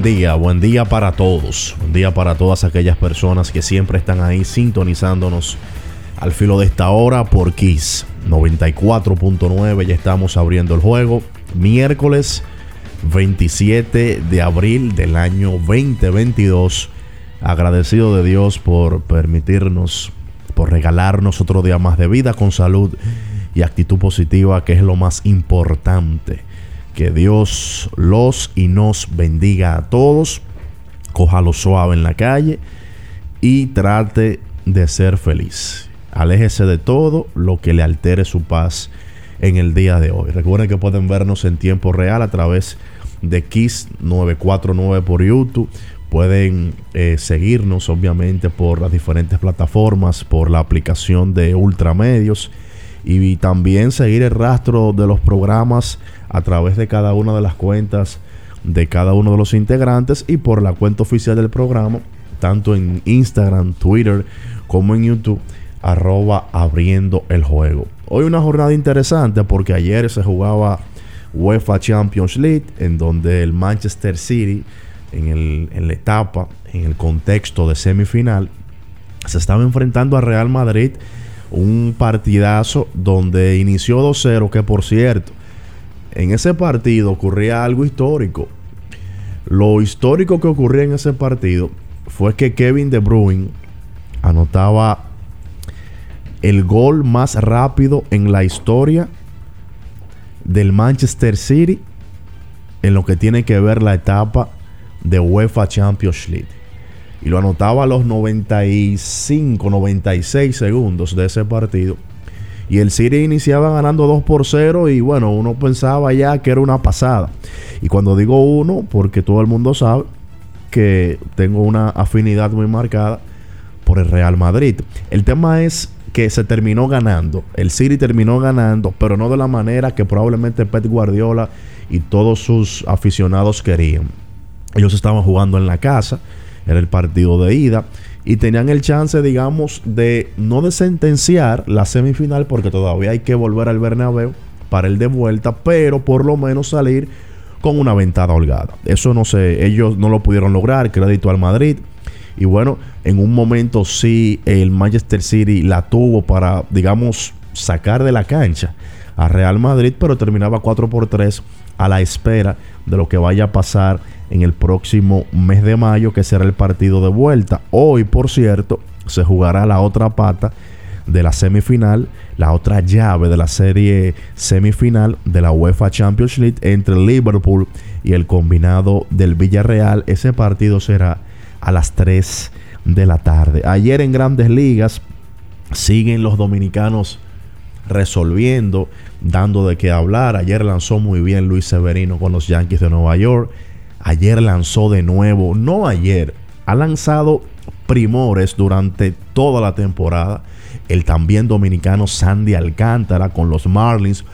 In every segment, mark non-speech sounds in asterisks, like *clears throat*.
Buen día, buen día para todos. Buen día para todas aquellas personas que siempre están ahí sintonizándonos al filo de esta hora por Kiss 94.9. Ya estamos abriendo el juego. Miércoles 27 de abril del año 2022. Agradecido de Dios por permitirnos, por regalarnos otro día más de vida con salud y actitud positiva, que es lo más importante. Que Dios los y nos bendiga a todos. Cójalo suave en la calle y trate de ser feliz. Aléjese de todo lo que le altere su paz en el día de hoy. Recuerden que pueden vernos en tiempo real a través de Kiss 949 por YouTube. Pueden eh, seguirnos obviamente por las diferentes plataformas, por la aplicación de Ultramedios y también seguir el rastro de los programas a través de cada una de las cuentas de cada uno de los integrantes y por la cuenta oficial del programa, tanto en Instagram, Twitter como en YouTube, arroba abriendo el juego. Hoy una jornada interesante porque ayer se jugaba UEFA Champions League, en donde el Manchester City, en, el, en la etapa, en el contexto de semifinal, se estaba enfrentando a Real Madrid un partidazo donde inició 2-0, que por cierto, en ese partido ocurría algo histórico. Lo histórico que ocurría en ese partido fue que Kevin De Bruyne anotaba el gol más rápido en la historia del Manchester City en lo que tiene que ver la etapa de UEFA Champions League y lo anotaba a los 95, 96 segundos de ese partido. Y el City iniciaba ganando 2 por 0 y bueno, uno pensaba ya que era una pasada. Y cuando digo uno, porque todo el mundo sabe que tengo una afinidad muy marcada por el Real Madrid. El tema es que se terminó ganando. El City terminó ganando, pero no de la manera que probablemente Pep Guardiola y todos sus aficionados querían. Ellos estaban jugando en la casa era el partido de ida. Y tenían el chance, digamos, de no de sentenciar la semifinal, porque todavía hay que volver al Bernabéu para el de vuelta, pero por lo menos salir con una ventada holgada. Eso no sé, ellos no lo pudieron lograr, crédito al Madrid. Y bueno, en un momento sí el Manchester City la tuvo para, digamos, sacar de la cancha a Real Madrid, pero terminaba 4 por 3 a la espera de lo que vaya a pasar en el próximo mes de mayo, que será el partido de vuelta. Hoy, por cierto, se jugará la otra pata de la semifinal, la otra llave de la serie semifinal de la UEFA Champions League entre Liverpool y el combinado del Villarreal. Ese partido será a las 3 de la tarde. Ayer en grandes ligas, siguen los dominicanos resolviendo, dando de qué hablar. Ayer lanzó muy bien Luis Severino con los Yankees de Nueva York. Ayer lanzó de nuevo, no ayer, ha lanzado primores durante toda la temporada. El también dominicano Sandy Alcántara con los Marlins.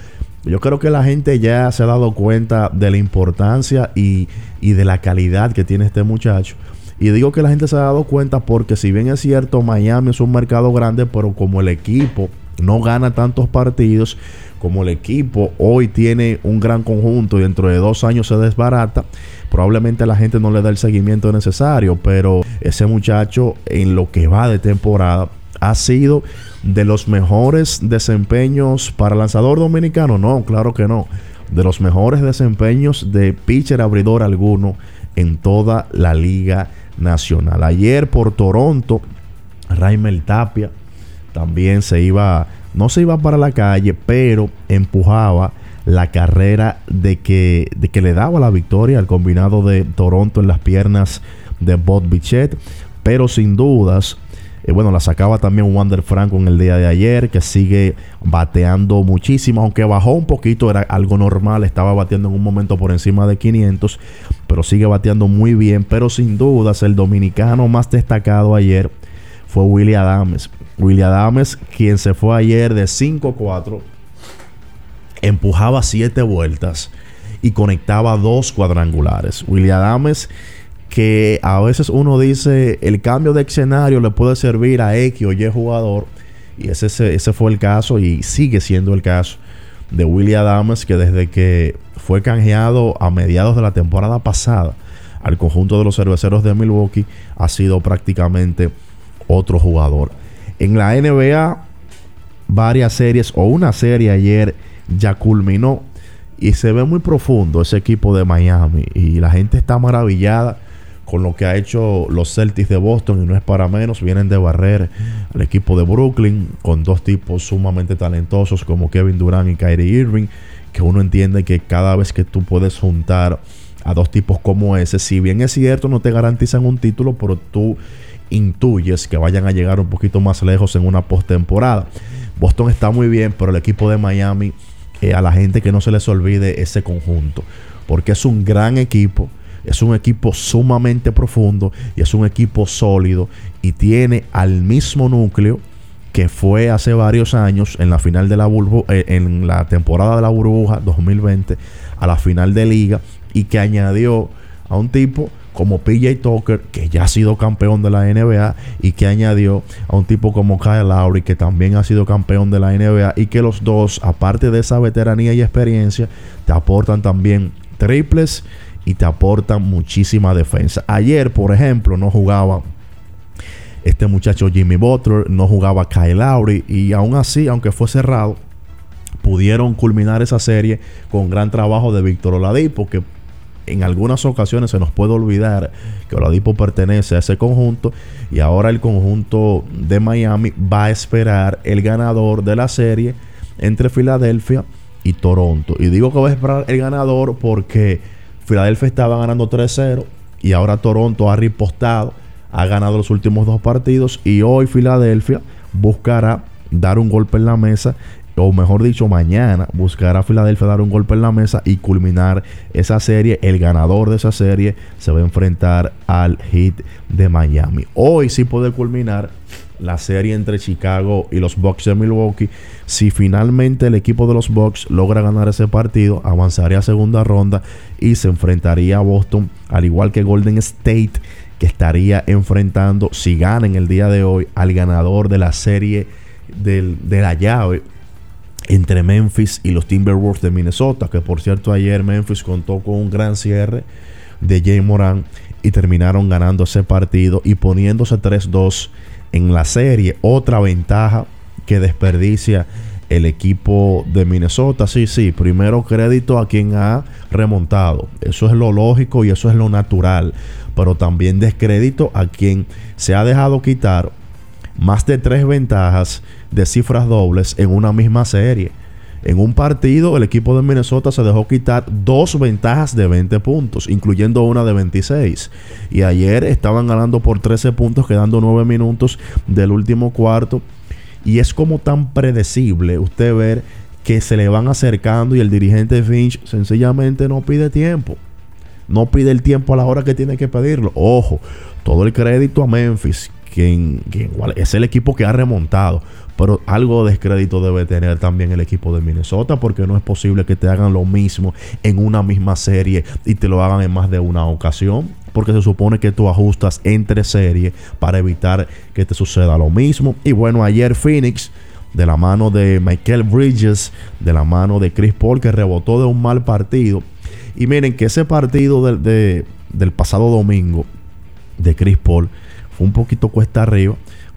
Yo creo que la gente ya se ha dado cuenta de la importancia y, y de la calidad que tiene este muchacho. Y digo que la gente se ha dado cuenta porque si bien es cierto, Miami es un mercado grande, pero como el equipo no gana tantos partidos, como el equipo hoy tiene un gran conjunto y dentro de dos años se desbarata, probablemente la gente no le da el seguimiento necesario, pero ese muchacho en lo que va de temporada ha sido de los mejores desempeños para lanzador dominicano. No, claro que no. De los mejores desempeños de pitcher abridor alguno en toda la liga nacional. Ayer por Toronto, Raimel Tapia también se iba, no se iba para la calle, pero empujaba la carrera de que, de que le daba la victoria al combinado de Toronto en las piernas de Bob Bichette. Pero sin dudas, eh, bueno, la sacaba también Wander Franco en el día de ayer, que sigue bateando muchísimo, aunque bajó un poquito, era algo normal, estaba bateando en un momento por encima de 500, pero sigue bateando muy bien. Pero sin dudas, el dominicano más destacado ayer fue William Adams. William Adams, quien se fue ayer de 5-4, empujaba 7 vueltas y conectaba dos cuadrangulares. William Adams, que a veces uno dice el cambio de escenario le puede servir a X o Y jugador. Y ese, ese fue el caso y sigue siendo el caso de William Adams, que desde que fue canjeado a mediados de la temporada pasada al conjunto de los cerveceros de Milwaukee, ha sido prácticamente otro jugador. En la NBA, varias series o una serie ayer ya culminó y se ve muy profundo ese equipo de Miami y la gente está maravillada con lo que ha hecho los Celtics de Boston y no es para menos, vienen de barrer al equipo de Brooklyn con dos tipos sumamente talentosos como Kevin Durant y Kyrie Irving, que uno entiende que cada vez que tú puedes juntar a dos tipos como ese, si bien es cierto no te garantizan un título, pero tú intuyes que vayan a llegar un poquito más lejos en una postemporada. Boston está muy bien, pero el equipo de Miami, eh, a la gente que no se les olvide ese conjunto, porque es un gran equipo, es un equipo sumamente profundo y es un equipo sólido y tiene al mismo núcleo que fue hace varios años en la final de la eh, en la temporada de la burbuja 2020 a la final de liga y que añadió a un tipo como PJ Tucker, que ya ha sido campeón de la NBA y que añadió a un tipo como Kyle Lowry, que también ha sido campeón de la NBA y que los dos, aparte de esa veteranía y experiencia, te aportan también triples y te aportan muchísima defensa. Ayer, por ejemplo, no jugaba este muchacho Jimmy Butler, no jugaba Kyle Lowry y aún así, aunque fue cerrado, pudieron culminar esa serie con gran trabajo de Víctor Oladipo, que en algunas ocasiones se nos puede olvidar que Oladipo pertenece a ese conjunto y ahora el conjunto de Miami va a esperar el ganador de la serie entre Filadelfia y Toronto. Y digo que va a esperar el ganador porque Filadelfia estaba ganando 3-0 y ahora Toronto ha ripostado, ha ganado los últimos dos partidos y hoy Filadelfia buscará dar un golpe en la mesa o mejor dicho, mañana buscará a Filadelfia dar un golpe en la mesa y culminar esa serie. El ganador de esa serie se va a enfrentar al Heat de Miami. Hoy sí puede culminar la serie entre Chicago y los Bucks de Milwaukee. Si finalmente el equipo de los Bucks logra ganar ese partido, avanzaría a segunda ronda y se enfrentaría a Boston, al igual que Golden State, que estaría enfrentando, si gana en el día de hoy, al ganador de la serie de la llave entre Memphis y los Timberwolves de Minnesota, que por cierto ayer Memphis contó con un gran cierre de Jay Moran y terminaron ganando ese partido y poniéndose 3-2 en la serie. Otra ventaja que desperdicia el equipo de Minnesota. Sí, sí, primero crédito a quien ha remontado. Eso es lo lógico y eso es lo natural. Pero también descrédito a quien se ha dejado quitar más de tres ventajas de cifras dobles en una misma serie. En un partido, el equipo de Minnesota se dejó quitar dos ventajas de 20 puntos, incluyendo una de 26. Y ayer estaban ganando por 13 puntos, quedando 9 minutos del último cuarto. Y es como tan predecible usted ver que se le van acercando y el dirigente Finch sencillamente no pide tiempo. No pide el tiempo a la hora que tiene que pedirlo. Ojo, todo el crédito a Memphis, quien, es el equipo que ha remontado. Pero algo de descrédito debe tener también el equipo de Minnesota porque no es posible que te hagan lo mismo en una misma serie y te lo hagan en más de una ocasión. Porque se supone que tú ajustas entre series para evitar que te suceda lo mismo. Y bueno, ayer Phoenix de la mano de Michael Bridges, de la mano de Chris Paul, que rebotó de un mal partido. Y miren que ese partido del pasado domingo de Chris Paul fue un poquito cuesta arriba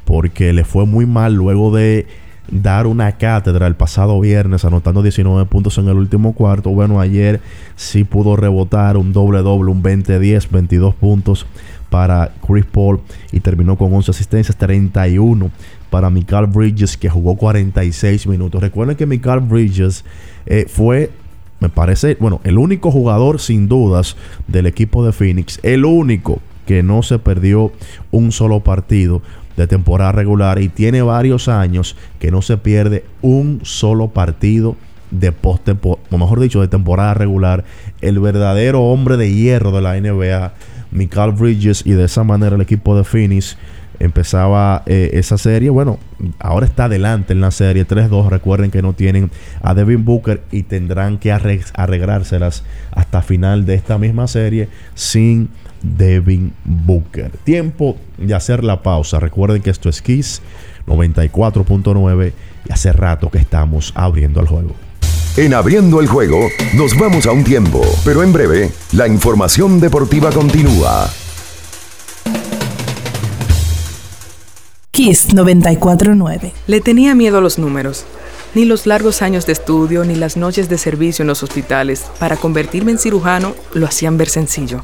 porque le fue muy mal luego de dar una cátedra el pasado viernes anotando 19 puntos en el último cuarto. Bueno, ayer sí pudo rebotar un doble doble, un 20-10, 22 puntos para Chris Paul y terminó con 11 asistencias, 31 para Michael Bridges que jugó 46 minutos. Recuerden que Michael Bridges eh, fue me parece, bueno, el único jugador sin dudas del equipo de Phoenix, el único que no se perdió un solo partido de temporada regular y tiene varios años que no se pierde un solo partido de post o mejor dicho, de temporada regular. El verdadero hombre de hierro de la NBA, Michael Bridges, y de esa manera el equipo de Phoenix empezaba eh, esa serie. Bueno, ahora está adelante en la serie 3-2. Recuerden que no tienen a Devin Booker y tendrán que arreglárselas hasta final de esta misma serie sin Devin Booker. Tiempo de hacer la pausa. Recuerden que esto es Kiss 94.9 y hace rato que estamos abriendo el juego. En abriendo el juego nos vamos a un tiempo, pero en breve la información deportiva continúa. Kiss 94.9. Le tenía miedo a los números. Ni los largos años de estudio ni las noches de servicio en los hospitales para convertirme en cirujano lo hacían ver sencillo.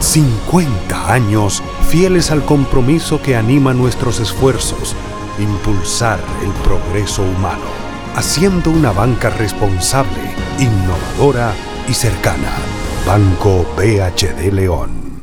50 años fieles al compromiso que anima nuestros esfuerzos, impulsar el progreso humano, haciendo una banca responsable, innovadora y cercana. Banco BHD León.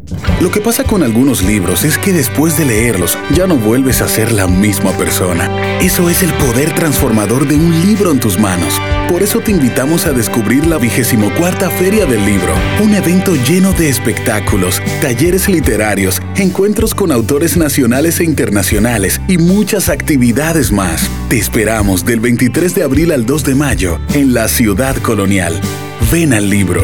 Lo que pasa con algunos libros es que después de leerlos ya no vuelves a ser la misma persona. Eso es el poder transformador de un libro en tus manos Por eso te invitamos a descubrir la vigésimo Feria del Libro, un evento lleno de espectáculos, talleres literarios, encuentros con autores nacionales e internacionales y muchas actividades más. Te esperamos del 23 de abril al 2 de mayo en la ciudad colonial. Ven al libro.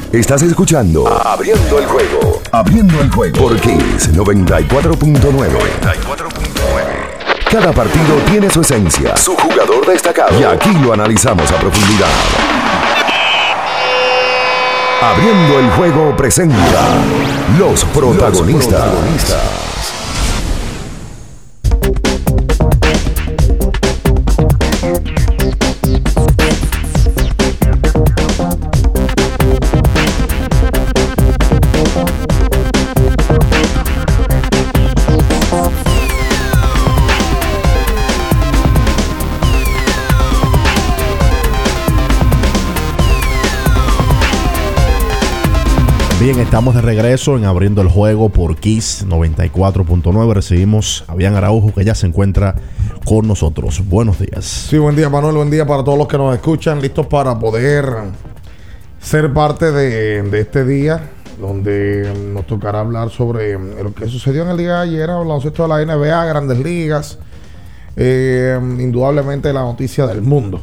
Estás escuchando Abriendo el juego. Abriendo el juego por Kiss 94.9. Cada partido tiene su esencia, su jugador destacado. Y aquí lo analizamos a profundidad. Abriendo el juego presenta los protagonistas. Bien, estamos de regreso en abriendo el juego por Kiss 94.9. Recibimos a Bian Araujo que ya se encuentra con nosotros. Buenos días. Sí, buen día Manuel, buen día para todos los que nos escuchan, listos para poder ser parte de, este día donde nos tocará hablar sobre lo que sucedió en el día de ayer, hablamos esto de la NBA, grandes ligas, eh, indudablemente la noticia del mundo.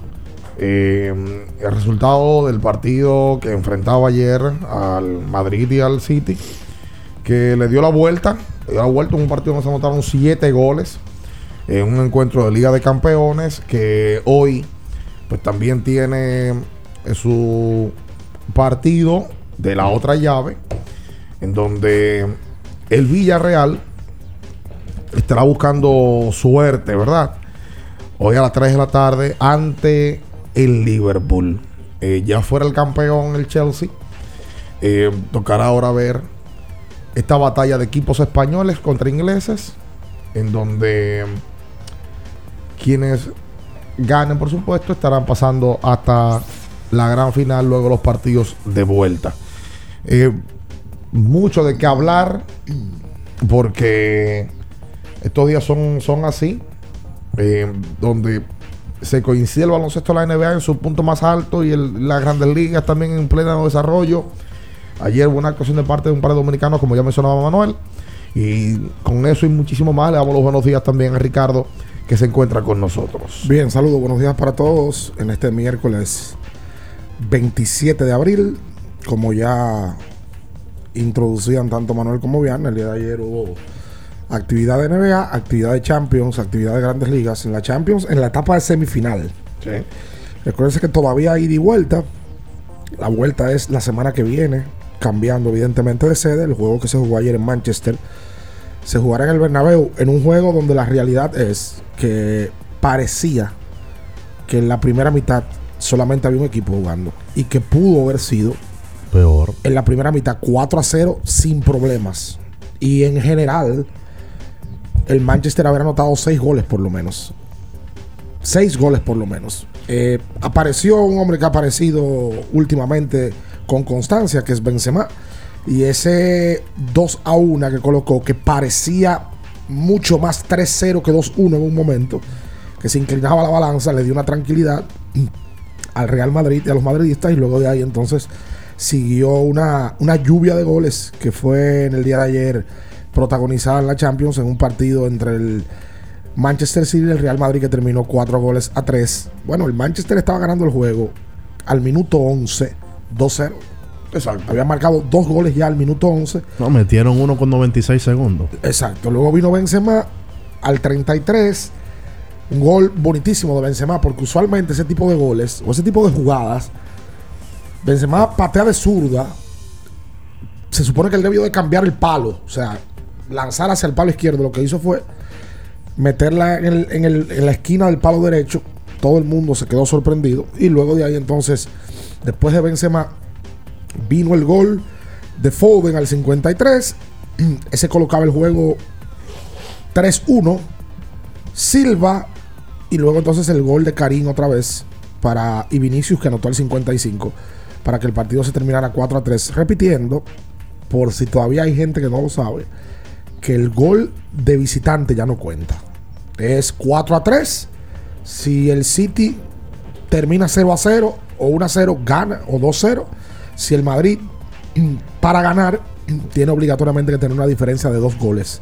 Eh, el resultado del partido que enfrentaba ayer al Madrid y al City, que le dio la vuelta, le dio la vuelta en un partido donde se anotaron siete goles, en un encuentro de Liga de Campeones, que hoy pues también tiene su partido de la otra llave, en donde el Villarreal estará buscando suerte, ¿verdad? Hoy a las 3 de la tarde ante el Liverpool. Eh, ya fuera el campeón el Chelsea. Eh, tocará ahora ver esta batalla de equipos españoles contra ingleses, en donde quienes ganen, por supuesto, estarán pasando hasta la gran final, luego los partidos de vuelta. Eh, mucho de qué hablar, porque estos días son, son así, donde se coincide el baloncesto de la NBA en su punto más alto y las grandes ligas también en pleno desarrollo. Ayer hubo una actuación de parte de un par de dominicanos, como ya mencionaba Manuel. Y con eso y muchísimo más, le damos los buenos días también a Ricardo, que se encuentra con nosotros. Bien, saludos, buenos días para todos en este miércoles 27 de abril. Como ya introducían tanto Manuel como Viana, el día de ayer hubo actividad de NBA, actividad de Champions, actividad de grandes ligas. En la Champions, en la etapa de semifinal. Sí. Recuerden que todavía hay ida y vuelta. La vuelta es la semana que viene, cambiando evidentemente de sede. El juego que se jugó ayer en Manchester se jugará en el Bernabéu en un juego donde la realidad es que parecía que en la primera mitad solamente había un equipo jugando y que pudo haber sido peor. En la primera mitad 4 a 0 sin problemas. Y en general el Manchester haber anotado seis goles por lo menos. Seis goles por lo menos. Eh, apareció un hombre que ha aparecido últimamente con constancia, que es Benzema. Y ese 2 a 1 que colocó, que parecía mucho más 3-0 que 2-1 en un momento, que se inclinaba la balanza, le dio una tranquilidad al Real Madrid y a los madridistas. Y luego de ahí entonces siguió una, una lluvia de goles que fue en el día de ayer protagonizada en la Champions en un partido entre el Manchester City y el Real Madrid que terminó 4 goles a 3. Bueno, el Manchester estaba ganando el juego al minuto 11, 2-0. Exacto. Había marcado dos goles ya al minuto 11. No, metieron uno con 96 segundos. Exacto. Luego vino Benzema al 33. Un gol bonitísimo de Benzema, porque usualmente ese tipo de goles o ese tipo de jugadas, Benzema patea de zurda. Se supone que él debió de cambiar el palo. O sea, lanzar hacia el palo izquierdo, lo que hizo fue meterla en, en la esquina del palo derecho. Todo el mundo se quedó sorprendido. Y luego de ahí entonces, después de Benzema, vino el gol de Foden al 53. *clears throat* Ese colocaba el juego 3-1. Silva y luego entonces el gol de Karim otra vez para y Vinicius que anotó el 55 para que el partido se terminara 4 a 3. Repitiendo, por si todavía hay gente que no lo sabe, que el gol de visitante ya no cuenta. Es 4 a 3. Si el City termina 0 a 0 o 1 a 0, gana o 2 a 0. Si el Madrid para ganar tiene obligatoriamente que tener una diferencia de dos goles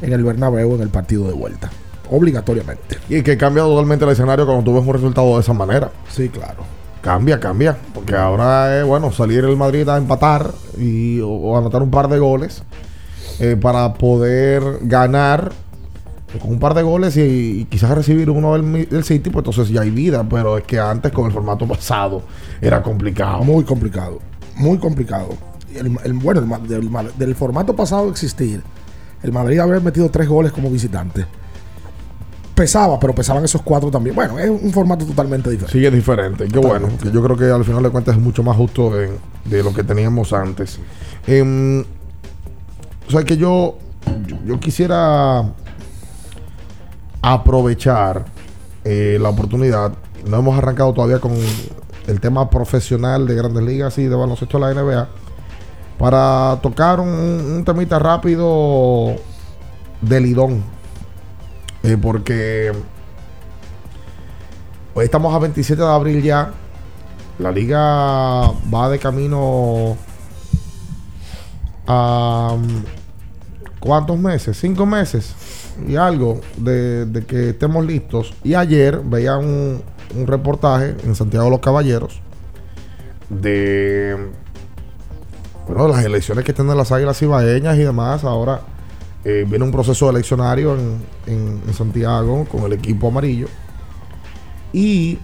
en el Bernabéu en el partido de vuelta obligatoriamente. Y que cambia totalmente el escenario cuando tú ves un resultado de esa manera. Sí, claro. Cambia, cambia. Porque ahora es, bueno, salir el Madrid a empatar y, o, anotar un par de goles eh, para poder ganar con un par de goles y, quizás recibir uno del, del, City, pues entonces ya hay vida. Pero es que antes con el formato pasado era complicado. Muy complicado. Muy complicado. El, bueno, del, del formato pasado existir, el Madrid haber metido tres goles como visitante pesaba, pero pesaban esos cuatro también. Bueno, es un formato totalmente diferente. Sí, es diferente. Qué bueno. yo creo que al final de cuentas es mucho más justo de, lo que teníamos antes. Em, o que yo, yo, quisiera aprovechar eh, la oportunidad. No hemos arrancado todavía con el tema profesional de grandes ligas y de baloncesto de la NBA. Para tocar un, temita rápido de Lidón eh, porque hoy estamos a 27 de abril ya. La liga va de camino a cuántos meses, cinco meses y algo de, que estemos listos. Y ayer veía un, reportaje en Santiago de los Caballeros de bueno, las elecciones que tienen las águilas ibaeñas y demás. Ahora eh, viene un proceso eleccionario en, Santiago con el equipo amarillo. Y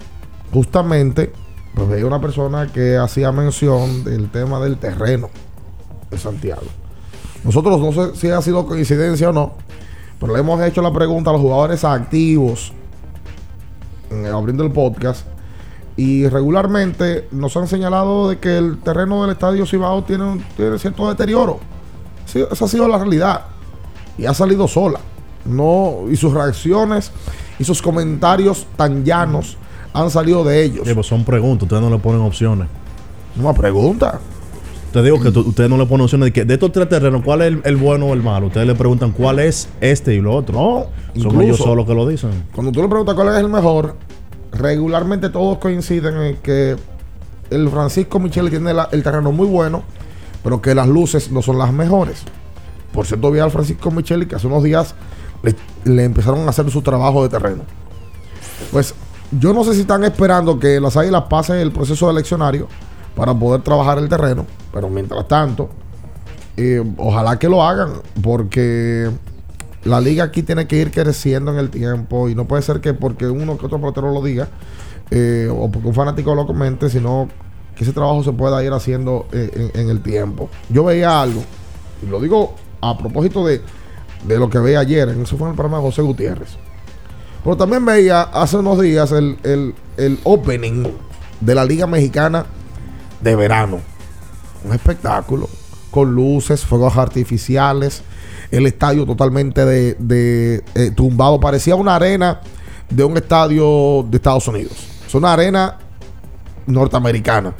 justamente, pues veía una persona que hacía mención del tema del terreno de Santiago. Nosotros no sé si ha sido coincidencia o no, pero le hemos hecho la pregunta a los jugadores activos en abriendo el podcast. Y regularmente nos han señalado de que el terreno del estadio Cibao tiene, tiene cierto deterioro. esa ha sido la realidad y ha salido sola. No, y sus reacciones y sus comentarios tan llanos han salido de ellos. Pues son preguntas, ustedes no le ponen opciones. Una pregunta. Te digo que ustedes no le ponen opciones de que de estos tres terrenos, ¿cuál es el, bueno o el malo? Ustedes le preguntan cuál es este y lo otro. No, son ellos solos que lo dicen. Cuando tú le preguntas cuál es el mejor, regularmente todos coinciden en que el Francisco Michele tiene el terreno muy bueno, pero que las luces no son las mejores. Por cierto, vi al Francisco Micheli que hace unos días le, empezaron a hacer su trabajo de terreno. Pues yo no sé si están esperando que las águilas pasen el proceso eleccionario para poder trabajar el terreno, pero mientras tanto, eh, ojalá que lo hagan, porque la liga aquí tiene que ir creciendo en el tiempo y no puede ser que porque uno que otro pelotero lo diga eh, o porque un fanático lo comente, sino que ese trabajo se pueda ir haciendo eh, en, el tiempo. Yo veía algo, y lo digo a propósito de, lo que veía ayer, en eso fue en el programa de José Gutiérrez. Pero también veía hace unos días el, opening de la Liga Mexicana de verano. Un espectáculo con luces, fuegos artificiales, el estadio totalmente de, eh, tumbado. Parecía una arena de un estadio de Estados Unidos. Es una arena norteamericana.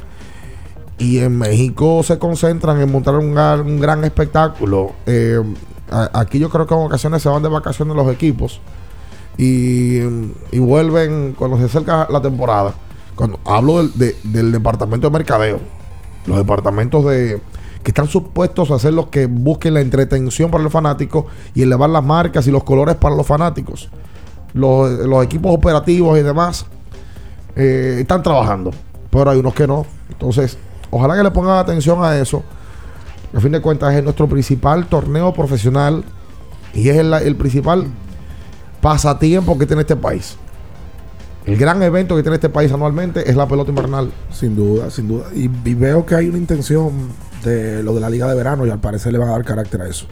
Y en México se concentran en montar un, gran, espectáculo. Eh, aquí yo creo que en ocasiones se van de vacaciones los equipos y, vuelven cuando se acerca la temporada. Cuando hablo del, departamento de mercadeo, los departamentos de que están supuestos a ser los que busquen la entretención para el fanático y elevar las marcas y los colores para los fanáticos. Los, equipos operativos y demás eh, están trabajando, pero hay unos que no. Entonces, Ojalá que le pongan atención a eso. A fin de cuentas es nuestro principal torneo profesional y es el, principal pasatiempo que tiene este país. El gran evento que tiene este país anualmente es la pelota invernal. Sin duda, sin duda. Y, veo que hay una intención de lo de la liga de verano y al parecer le van a dar carácter a eso.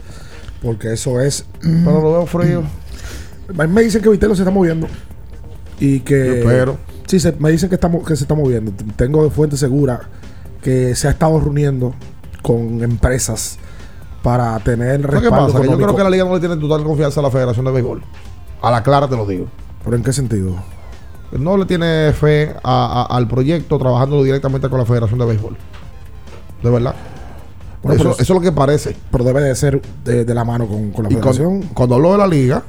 Porque eso es... Pero lo veo frío. Me dicen que Vitello se está moviendo. Y que. Pero. Sí, me dicen que, se está moviendo. Tengo de fuente segura que se ha estado reuniendo con empresas para tener respaldo Yo creo que la liga no le tiene total confianza a la Federación de Béisbol. A la clara te lo digo. ¿Pero en qué sentido? No le tiene fe al proyecto trabajando directamente con la Federación de Béisbol. De verdad. eso, es lo que parece. Pero debe de ser de, la mano con, la Federación. Cuando, hablo de la liga,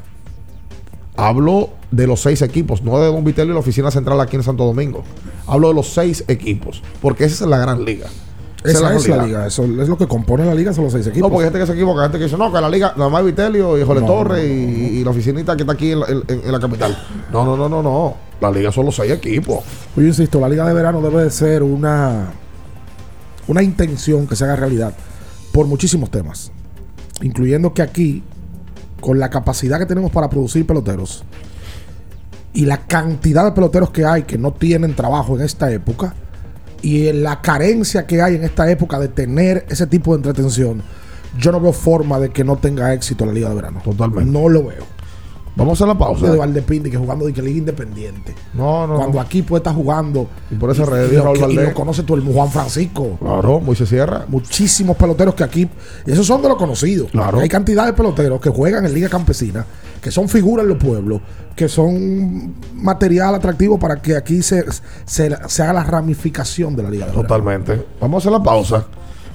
hablo de los seis equipos, no de Don Vitello y la oficina central aquí en Santo Domingo. Hablo de los seis equipos, porque esa es la gran liga. Esa, es la, liga. Eso es lo que compone la liga, son los seis equipos. No, porque hay gente que se equivoca, gente que dice, no, que la liga, nada más Vitelio y Jorge Torres y, la oficinita que está aquí en la, capital. No, no, no, no, no. La liga son los seis equipos. Yo insisto, la liga de verano debe de ser una, una intención que se haga realidad por muchísimos temas. Incluyendo que aquí, con la capacidad que tenemos para producir peloteros y la cantidad de peloteros que hay que no tienen trabajo en esta época, y la carencia que hay en esta época de tener ese tipo de entretención, yo no veo forma de que no tenga éxito la Liga de Verano. Totalmente. No lo veo. Vamos a la pausa. De Valdepindi que jugando de que Liga Independiente. No, no. Cuando aquí puede estar jugando. Y por esa red y, lo, y lo conoce tú, el Juan Francisco. Claro, muy se cierra. Muchísimos peloteros que aquí. Y esos son de los conocidos. Claro. Hay cantidad de peloteros que juegan en Liga Campesina, que son figuras en los pueblos, que son material atractivo para que aquí se, se, haga la ramificación de la Liga. Totalmente. Vamos a hacer la pausa.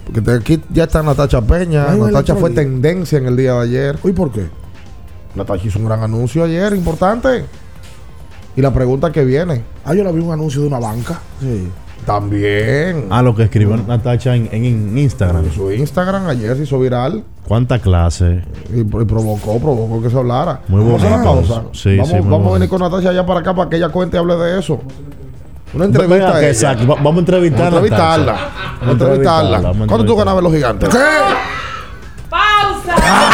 Porque aquí ya está Natacha Peña. Natacha fue tendencia en el día de ayer. ¿Y por qué? Natacha hizo un gran anuncio ayer, importante. Y la pregunta que viene. Ah, yo la vi un anuncio de una banca. Sí. También. Ah, lo que escribió Natacha en, en, Instagram. En su Instagram ayer se hizo viral. ¿Cuánta clase? Y, provocó, provocó que se hablara. Muy bonito. Vamos, sí, vamos, vamos a venir con Natacha allá para acá para que ella cuente y hable de eso. Una entrevista. a exacto. Vamos a entrevistarla. Vamos a entrevistarla. Vamos a entrevistarla. ¿Cuánto tú ganabas los gigantes? ¿Qué? ¡Pausa!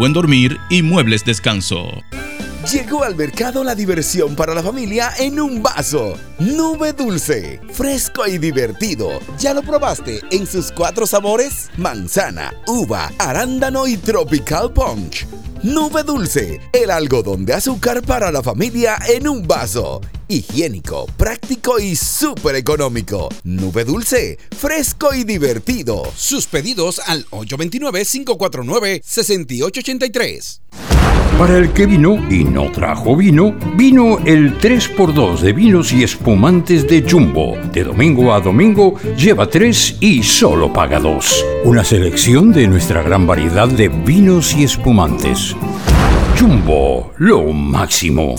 buen dormir y muebles descanso. Llegó al mercado la diversión para la familia en un vaso. Nube dulce, fresco y divertido. ¿Ya lo probaste en sus cuatro sabores? Manzana, uva, arándano y tropical punch. Nube dulce, el algodón de azúcar para la familia en un vaso. Higiénico, práctico y súper económico. Nube dulce, fresco y divertido. Sus pedidos al 829-549-6883. Para el que vino y no trajo vino, vino el 3x2 de vinos y espumantes de Jumbo. De domingo a domingo lleva 3 y solo paga 2. Una selección de nuestra gran variedad de vinos y espumantes. Jumbo, lo máximo.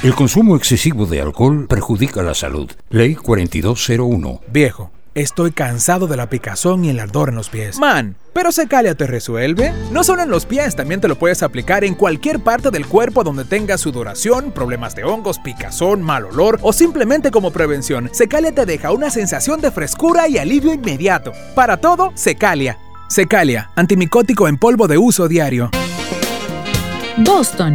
El consumo excesivo de alcohol perjudica la salud. Ley 4201. Viejo. Estoy cansado de la picazón y el ardor en los pies. Man, ¿pero Secalia te resuelve? No solo en los pies, también te lo puedes aplicar en cualquier parte del cuerpo donde tengas sudoración, problemas de hongos, picazón, mal olor o simplemente como prevención. Secalia te deja una sensación de frescura y alivio inmediato. Para todo, Secalia. Secalia, antimicótico en polvo de uso diario. Boston,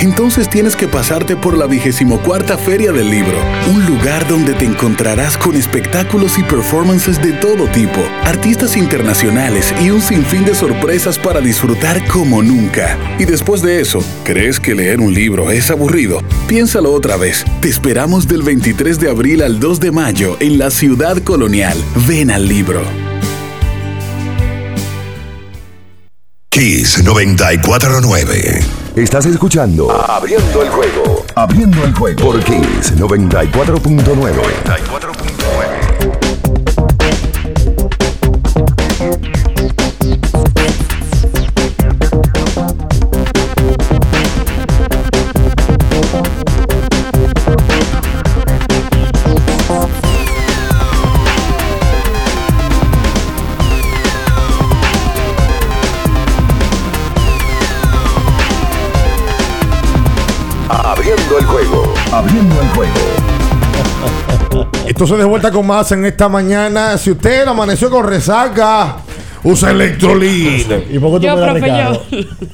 Entonces tienes que pasarte por la 24 Feria del Libro, un lugar donde te encontrarás con espectáculos y performances de todo tipo, artistas internacionales y un sinfín de sorpresas para disfrutar como nunca. Y después de eso, ¿crees que leer un libro es aburrido? Piénsalo otra vez. Te esperamos del 23 de abril al 2 de mayo en la ciudad colonial. Ven al libro. Kiss 949. Estás escuchando Abriendo el juego. Abriendo el juego. Por Kings 94.9. 94.9. Entonces de vuelta con más en esta mañana. Si usted amaneció con resaca, usa Electrolit. ¿Y por qué tú Yo, me das profe, Ricardo?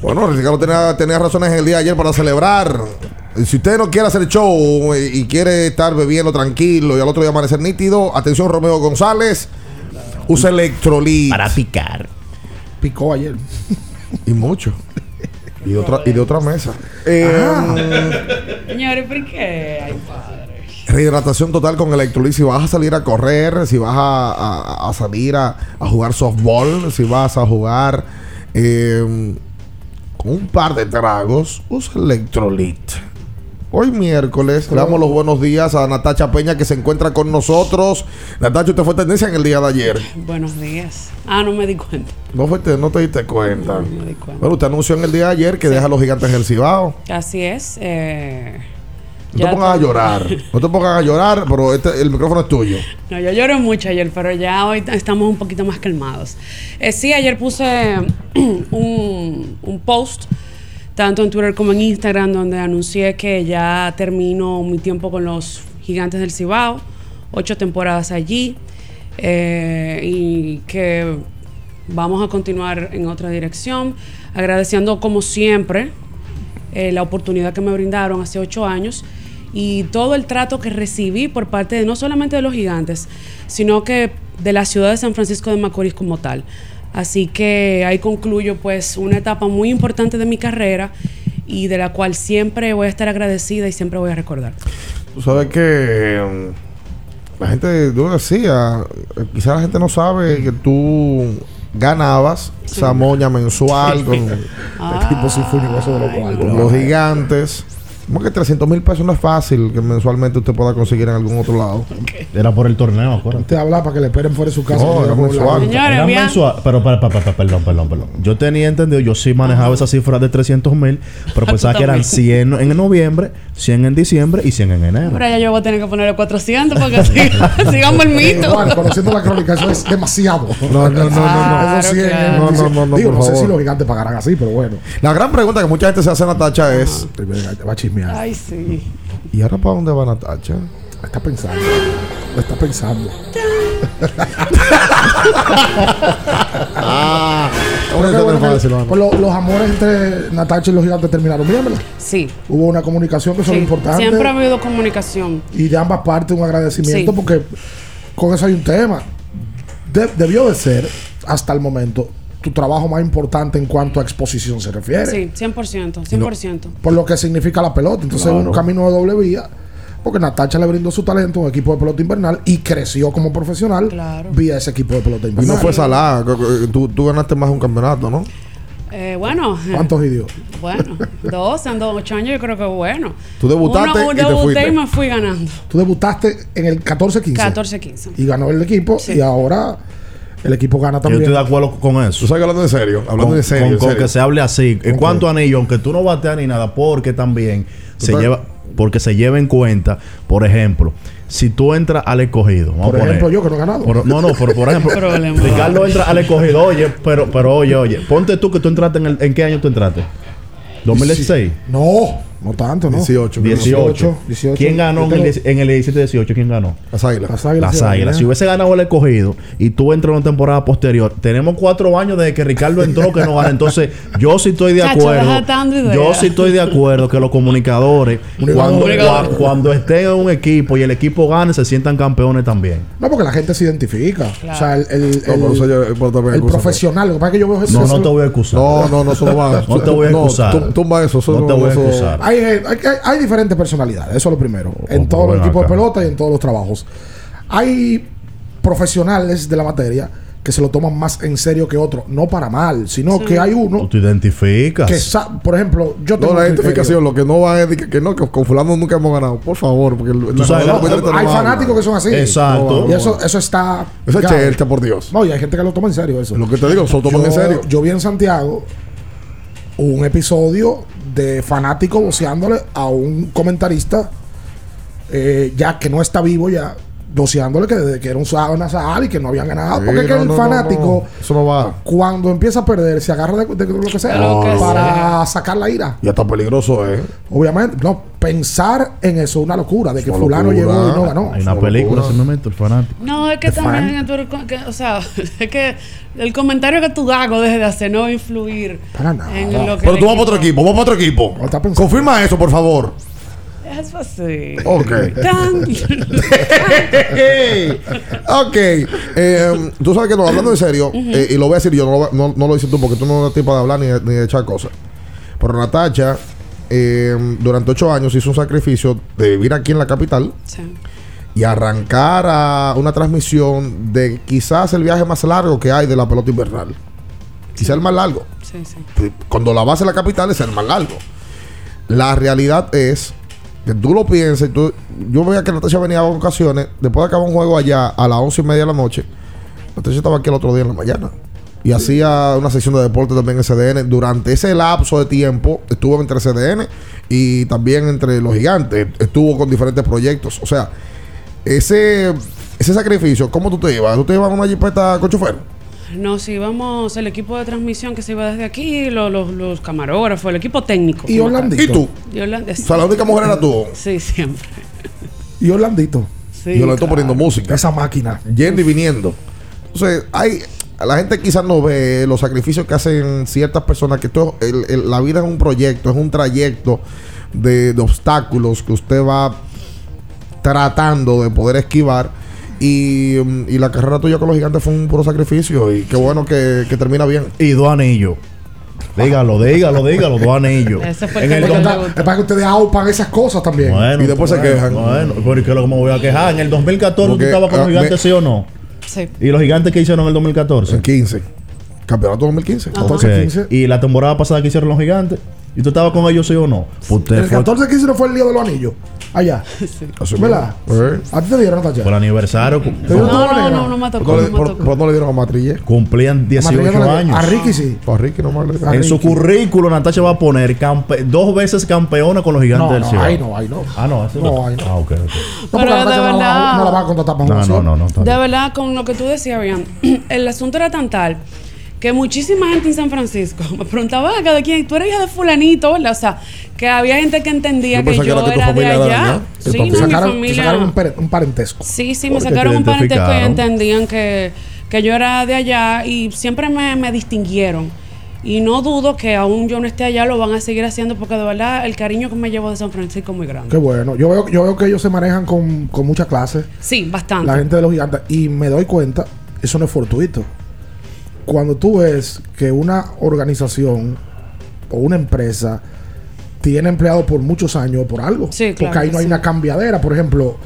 Bueno, Ricardo tenía, tenía razones en el día de ayer para celebrar. Si usted no quiere hacer show y quiere estar bebiendo tranquilo y al otro día amanecer nítido, atención Romeo González, usa Electrolit. Para picar. Picó ayer. Y mucho. Y de otra, y de otra mesa. Eh, Señores, ¿por qué? Ay, padre. Rehidratación total con Electrolit. Si vas a salir a correr, si vas a, a- a salir a, a jugar softball, si vas a jugar eh, con un par de tragos, usa Electrolit. Hoy miércoles le damos los buenos días a Natacha Peña que se encuentra con nosotros. Natacha, usted fue tendencia en el día de ayer. Buenos días. Ah, no me di cuenta. No, fue te, no te diste cuenta. Bueno, usted anunció en el día de ayer que deja a los gigantes del Cibao. Así es. Eh, No te pongas a llorar. No te pongas a llorar, pero este, el micrófono es tuyo. No, yo lloré mucho ayer, pero ya hoy estamos un poquito más calmados. Eh, sí, ayer puse *clears throat* un, un post, tanto en Twitter como en Instagram, donde anuncié que ya termino mi tiempo con los Gigantes del Cibao, ocho temporadas allí, eh, y que vamos a continuar en otra dirección, agradeciendo como siempre eh, la oportunidad que me brindaron hace ocho años y todo el trato que recibí por parte de no solamente de los gigantes, sino que de la ciudad de San Francisco de Macorís como tal. Así que ahí concluyo pues una etapa muy importante de mi carrera y de la cual siempre voy a estar agradecida y siempre voy a recordar. Tú sabes que mm, la gente, yo decía, eh, quizás la gente no sabe que tú ganabas esa moña mensual con, *laughs* Equipo sinfónico, eso de lo cual. con los gigantes. Como que 300 mil pesos no es fácil que mensualmente usted pueda conseguir en algún otro lado. Era por el torneo, acuérdate. Te habla para que le esperen fuera de su casa. No, era mensual. Señores, Era mensual, pero, pero, pero, pero, perdón, perdón, perdón. Yo tenía entendido, yo sí manejaba esa cifra de 300 mil, pero pensaba que eran 100 en noviembre, 100 en diciembre y 100 en enero. Ahora ya yo voy a tener que ponerle 400 para que siga- sigamos el mito. Juan, conociendo la crónica, eso es demasiado. No, no, no, no, no. Eso sí es- Claro, no, no, no, Digo, por no sé si los gigantes pagarán así, pero bueno. La gran pregunta que mucha gente se hace Natacha es: Te va a chismear. Ay, sí. ¿y ahora para dónde va Natacha? Está pensando. Lo está pensando. *laughs* Ah, bueno fácil, pues lo- los amores entre Natacha y los gigantes terminaron bien, ¿verdad? Sí. Hubo una comunicación que Sí, importante. Siempre ha habido comunicación. Y de ambas partes un agradecimiento Sí. porque con eso hay un tema. De- debió de ser, hasta el momento, tu trabajo más importante en cuanto a exposición se refiere. Sí, 100%, 100%. Por lo que significa la pelota. Entonces es un Claro. camino de doble vía. Porque Natacha le brindó su talento a un equipo de pelota invernal y creció como profesional Claro. vía ese equipo de pelota Y invernal. no fue salada. Tú, tú ganaste más un campeonato, ¿no? Eh, bueno, ¿Cuántos idios? bueno, dos en dos, ocho años yo creo que bueno. Tú debutaste Uno, y te debuté fuiste. y me fui ganando. Tú debutaste en el 14-15. 14-15. Y ganó el equipo Sí. y ahora el equipo gana Yo también. estoy de acuerdo con eso. Tú sabes que hablando en serio. Hablando con, en serio. con- en con serio. que se hable así. En Ok. cuanto a anillo, aunque tú no bateas ni nada, porque también se lleva. porque se lleva en cuenta, por ejemplo, si tú entras al escogido, vamos Por a poner- ejemplo, yo que no he ganado. por- no, no, pero por *laughs* ejemplo. Ricardo entra al escogido, oye, pero, pero oye, oye, ponte tú que tú entraste en el, ¿en qué año tú entraste? 2016. No, no tanto, ¿no? 18. 18. 18. ¿Quién ganó en el, 10 en el 17-18? ¿Quién ganó? Las águilas. Las águilas. Las sí, águilas. Si hubiese ganado el escogido y tú entras en una temporada posterior, tenemos cuatro años desde que Ricardo entró que no gana. Entonces, yo sí estoy de acuerdo. Yo sí estoy de acuerdo que los comunicadores, *laughs* cuando, cuando estén en un equipo y el equipo gane, se sientan campeones también. No, porque la gente se identifica. O sea, el, el, yo- profesional. Lo que pasa es que yo veo eso. No, no te voy a excusar. No, no, no, eso no va. No te voy a excusar. tú- tumba eso. eso No te voy a excusar. Hay, hay, diferentes personalidades, eso es lo primero. En todos los equipos de pelota y en todos los trabajos. Hay profesionales de la materia que se lo toman más en serio que otros. No para mal, sino que hay uno Tú te identificas. que, por ejemplo, yo tengo No, la criterio. identificación, lo que no va es que, que no, que con fulano nunca hemos ganado. Por favor, porque el- Tú sabes, la- no, la- la- hay no fanáticos que son así. Exacto. Y eso, eso está. Eso es por Dios. No, y hay gente que lo toma en serio eso. Lo que te digo, se lo toman yo, en serio. Yo vi en Santiago un episodio de fanáticos voceándole a un comentarista eh, ya que no está vivo ya voceándole que, que era un sa- una sal y que no habían ganado. Sí, porque es que no, el no, no, fanático, no. Eso no va. cuando empieza a perder, se agarra de, de lo que sea lo para sacar la ira. Y hasta peligroso es. Obviamente, no, pensar en eso es una locura, de que Una fulano locura. llegó y no ganó. Hay una película, locura. ese momento, el fanático. No, es que The también, tú que- o sea, *laughs* es que el comentario que tú hagas o dejes de hacer no va a influir Para nada. en lo que Pero tú vas para otro equipo, vamos para otro equipo. está? Confirma eso, por favor. Es así. Ok. Ok. Eh, tú sabes que no, hablando en serio, eh, y lo voy a decir yo, no lo, no, no lo dices tú porque tú no eres tipo de hablar ni de, ni de echar cosas. Pero Natacha, eh, durante ocho años hizo un sacrificio de vivir aquí en la capital Sí. y arrancar a una transmisión de quizás el viaje más largo que hay de la pelota invernal. Quizás el más largo. Sí, sí. Cuando la base de la capital es el más largo. La realidad es que tú lo pienses. Tú, yo veía que Natasha venía a ocasiones, después de acabar un juego allá a las once y media de la noche. Natasha estaba aquí el otro día en la mañana. Y hacía una sección de deporte también en CDN. Durante ese lapso de tiempo estuvo entre CDN y también entre los gigantes. Estuvo con diferentes proyectos. O sea, ese, ese sacrificio, ¿cómo tú te ibas? ¿Tú te ibas en una jipeta con chofer? No, si vamos, el equipo de transmisión que se iba desde aquí, lo- los, los camarógrafos, el equipo técnico. Y. Orlandito. ¿Y tú? Y Orlando- O sea, la única mujer era tú. Sí, siempre. Y Orlandito. Sí, yo le estoy claro. poniendo música. Esa máquina. yendo y viniendo. Entonces, hay, la gente quizás no ve los sacrificios que hacen ciertas personas, que el- el- la vida es un proyecto, es un trayecto de, de obstáculos que usted va tratando de poder esquivar. Y, mm, y la carrera tuya con los gigantes fue un puro sacrificio. Y qué bueno que, que termina bien. Y dos anillos. Dígalo, dígalo, dígalo, dos anillos. Ese fue En el que para que ustedes aupan esas cosas también. Bueno, Y después se quejan. Bueno, pero ¿y qué es lo que me voy a quejar? En el 2014 Porque, tú estabas con los ah, gigantes, me- ¿sí o no? Sí. ¿Y los gigantes que hicieron en el 2014? En 15. Campeonato 2015. Ajá. 14, Ok. 15. ¿Y la temporada pasada que hicieron los gigantes? ¿Y tú estabas con ellos, sí o no? Pues usted El fue 14 15 no fue el día de los anillos. Allá. *laughs* Así ¿Verdad? Eh. ¿A ti te dieron, Natacha? por el aniversario. No, no, no, no me tocó. ¿Por, No le dieron a Matrille? Cumplían 18 Matrilla no le- años. A Ricky sí. Pues a Ricky nomás le A En su currículo, Natacha va a poner campe- dos veces campeona con los gigantes No, del no, Cibao. ahí no, ahí no. Ah, no, ese No, ahí no. Ah, ok, ok. No, Pero de Natacha no, la- verdad- no la va a contratar para No, no, no, De verdad, con lo que tú decías, bien, *clears throat* el asunto era tan tal que muchísima gente en San Francisco *laughs* me preguntaba a cada quien, tú eres hija de fulanito, ¿verdad? O sea, que había gente que entendía Yo que yo era que tu era de allá. Sí, papá. no, mi sacaron, te familia. sacaron un, pare- un parentesco. Sí, sí, me sacaron un parentesco y entendían que, que yo era de allá y siempre me, me distinguieron. Y no dudo que aún yo no esté allá, lo van a seguir haciendo porque de verdad el cariño que me llevo de San Francisco es muy grande. Qué bueno. Yo veo, yo veo que ellos se manejan con, con mucha clase. Sí, bastante. La gente de los gigantes. Y me doy cuenta, eso no es fortuito. Cuando tú ves que una organización o una empresa tiene empleados por muchos años por algo. Sí, claro porque ahí no hay una cambiadera. Por ejemplo,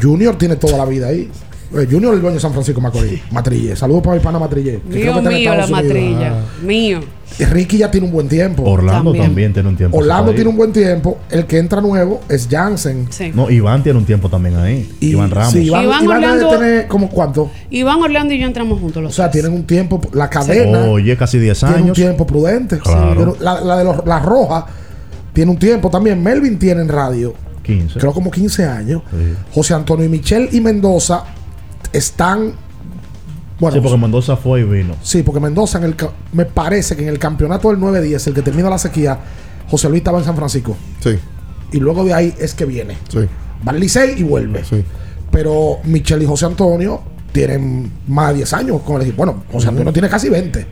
Junior tiene toda la vida ahí. Eh, Junior el dueño de San Francisco Macorís. Matrille. Saludos para mi pana Matrille. que creo Mío, que mío, la matrilla. Mío. Y Ricky ya tiene un buen tiempo. Orlando También. también. tiene un tiempo. Orlando tiene un buen tiempo. El que entra nuevo es Jansen. Sí. No, Iván tiene un tiempo también ahí. Y- Iván Ramos. Sí, Iván, Iván Iván debe Orlando- tener como cuánto. Iván Orlando y yo entramos juntos los O sea, tres. tienen un tiempo. La cadena Oye, casi 10 tiene un años. tiempo prudente. Claro. Pero La, la de los, la roja tiene un tiempo también. Melvin tiene en radio 15. Creo como 15 años. José Antonio y Michelle y Mendoza están. Bueno, sí, porque Mendoza fue y vino. Sí, porque Mendoza en el me parece que en el campeonato del 9-10, el que termina la sequía, José Luis estaba en San Francisco. Sí. Y luego de ahí es que viene. Sí. Va al Licey y vuelve. Pero Michelle y José Antonio tienen más de 10 años con el equipo. Bueno, José Antonio tiene casi 20.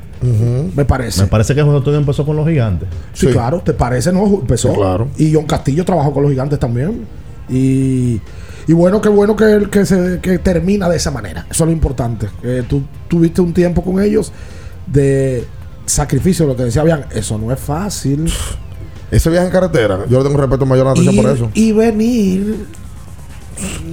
Me parece. Me parece que José Antonio empezó con los gigantes. Sí, claro, ¿te parece? No, empezó. Sí, claro. Y John Castillo trabajó con los gigantes también. Y, y bueno, qué bueno que, que, se, que termina de esa manera. Eso es lo importante. Que tú tuviste un tiempo con ellos de sacrificio, lo que decía bien, eso no es fácil. Ese viaje en carretera, yo le tengo un respeto mayor a Ir por eso. Y venir.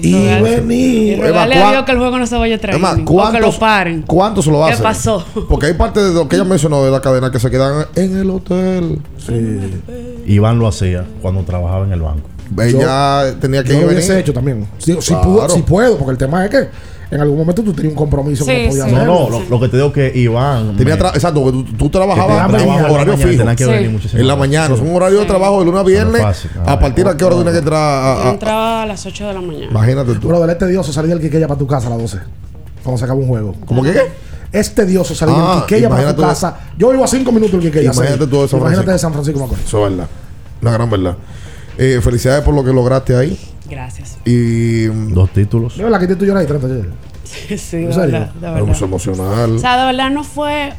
Y venir. Y Eva, a Dios que el juego no se vaya a traer. Es más, o que ¿cuántos- lo paren. ¿Cuánto se lo ¿Qué hacen? pasó? Porque hay parte de lo que ella mencionó de la cadena que se quedan en el hotel. Sí. Iván lo hacía cuando trabajaba en el banco. Ella tenía que Yo ir lo hubiese hecho también. Si, si Claro. puedo, si puedo, porque el tema es que en algún momento tú tenías un compromiso que Sí, no podías sí. No, hacer. no, lo, lo que te digo es que Iván. Tenía exacto, que tú, tú que trabajabas en trabajo horario mañana, fijo. que En la mañana, es un horario de trabajo de lunes a no viernes. fácil. A partir de qué hora tienes que entrar a- Yo a- entraba a las 8 de la mañana. Imagínate tú. Bro, del es tedioso salir del Quiqueya para tu casa a las 12. Cuando se acaba un juego. ¿Cómo que qué? Es tedioso salir Ah, del Quiqueya para tu imagínate- casa. Yo vivo a 5 minutos del Quiqueya. Imagínate tú de San Imagínate Francisco. de San Francisco Macorís. Eso es verdad. Una gran verdad. Eh, felicidades por lo que lograste ahí. Gracias. Y. Dos títulos. De verdad que tú lloras ahí 30 ayer. Sí, sí, de verdad, de verdad. emocional. O sea, de verdad no fue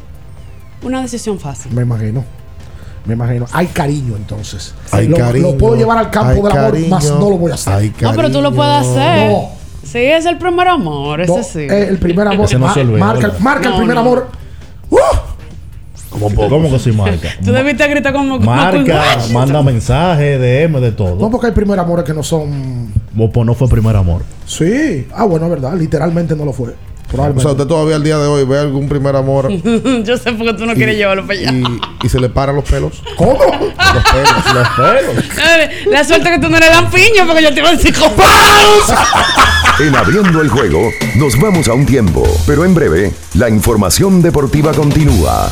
una decisión fácil. Me imagino. Me imagino. Hay cariño entonces. Hay lo, cariño, lo puedo llevar al campo del amor, cariño, más no lo voy a hacer. hay No, pero tú lo puedes hacer. No. Sí, es el primer amor, ese No, sí. eh, el primer amor. Ese no se olvida, marca marca el No, primer no. Amor. ¿Cómo, ¿Cómo que sí marca? Tú debiste gritar como como Marca, Queen. manda mensajes, DM, de No, todo. porque hay primer amores que no son. Pues, no fue primer amor. Sí. Ah, bueno, es verdad. Literalmente no lo fue. O sea, usted todavía al día de hoy ve algún primer amor y, *laughs* Yo sé por qué tú no quieres llevarlo para allá. y se le paran los pelos. ¿Cómo? Los pelos, los pelos. La suerte que tú no eres lampiño porque yo te iba a decir En abriendo el juego, nos vamos a un tiempo, pero en breve, la información deportiva continúa.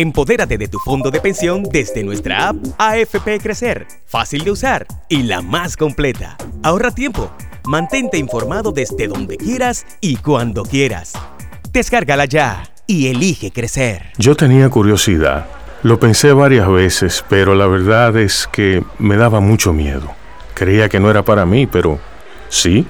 Empodérate de tu fondo de pensión desde nuestra app AFP Crecer. Fácil de usar y la más completa. Ahorra tiempo. Mantente informado desde donde quieras y cuando quieras. Descárgala ya y elige crecer. Yo tenía curiosidad. Lo pensé varias veces, pero la verdad es que me daba mucho miedo. Creía que no era para mí, pero sí.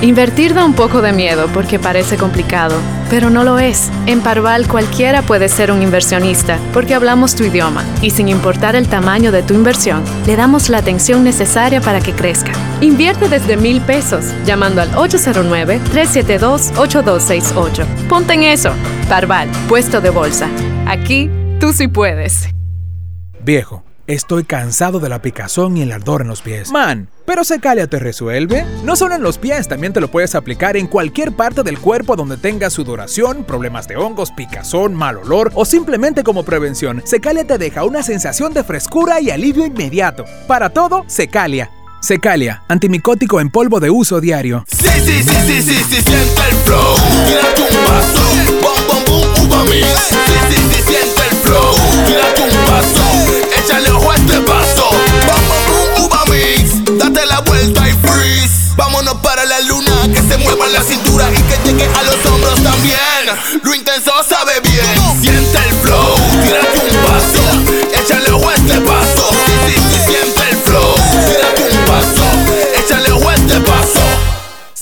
Invertir da un poco de miedo porque parece complicado, pero no lo es. En Parval cualquiera puede ser un inversionista porque hablamos tu idioma y sin importar el tamaño de tu inversión, le damos la atención necesaria para que crezca. Invierte desde mil pesos llamando al 809-372-8268. Ponte en eso. Parval, puesto de bolsa. Aquí tú sí puedes. Viejo, estoy cansado de la picazón y el ardor en los pies. Man, pero Secalia te resuelve. No solo en los pies, también te lo puedes aplicar en cualquier parte del cuerpo donde tengas sudoración, problemas de hongos, picazón, mal olor o simplemente como prevención. Secalia te deja una sensación de frescura y alivio inmediato. Para todo, Secalia. Secalia, antimicótico en polvo de uso diario. Sí, sí, sí, sí, sí, sí, siente el flow. Tírate un paso. Bom, bom, mix. Sí, sí, siente el flow. Un paso. Échale ojo a este paso. Bom, bom, boom, uva. Date la vuelta y freeze. Vámonos para la luna. Que se mueva la cintura y que llegue a los hombros también. Lo intenso sabe bien. Siente el flow. Tírate un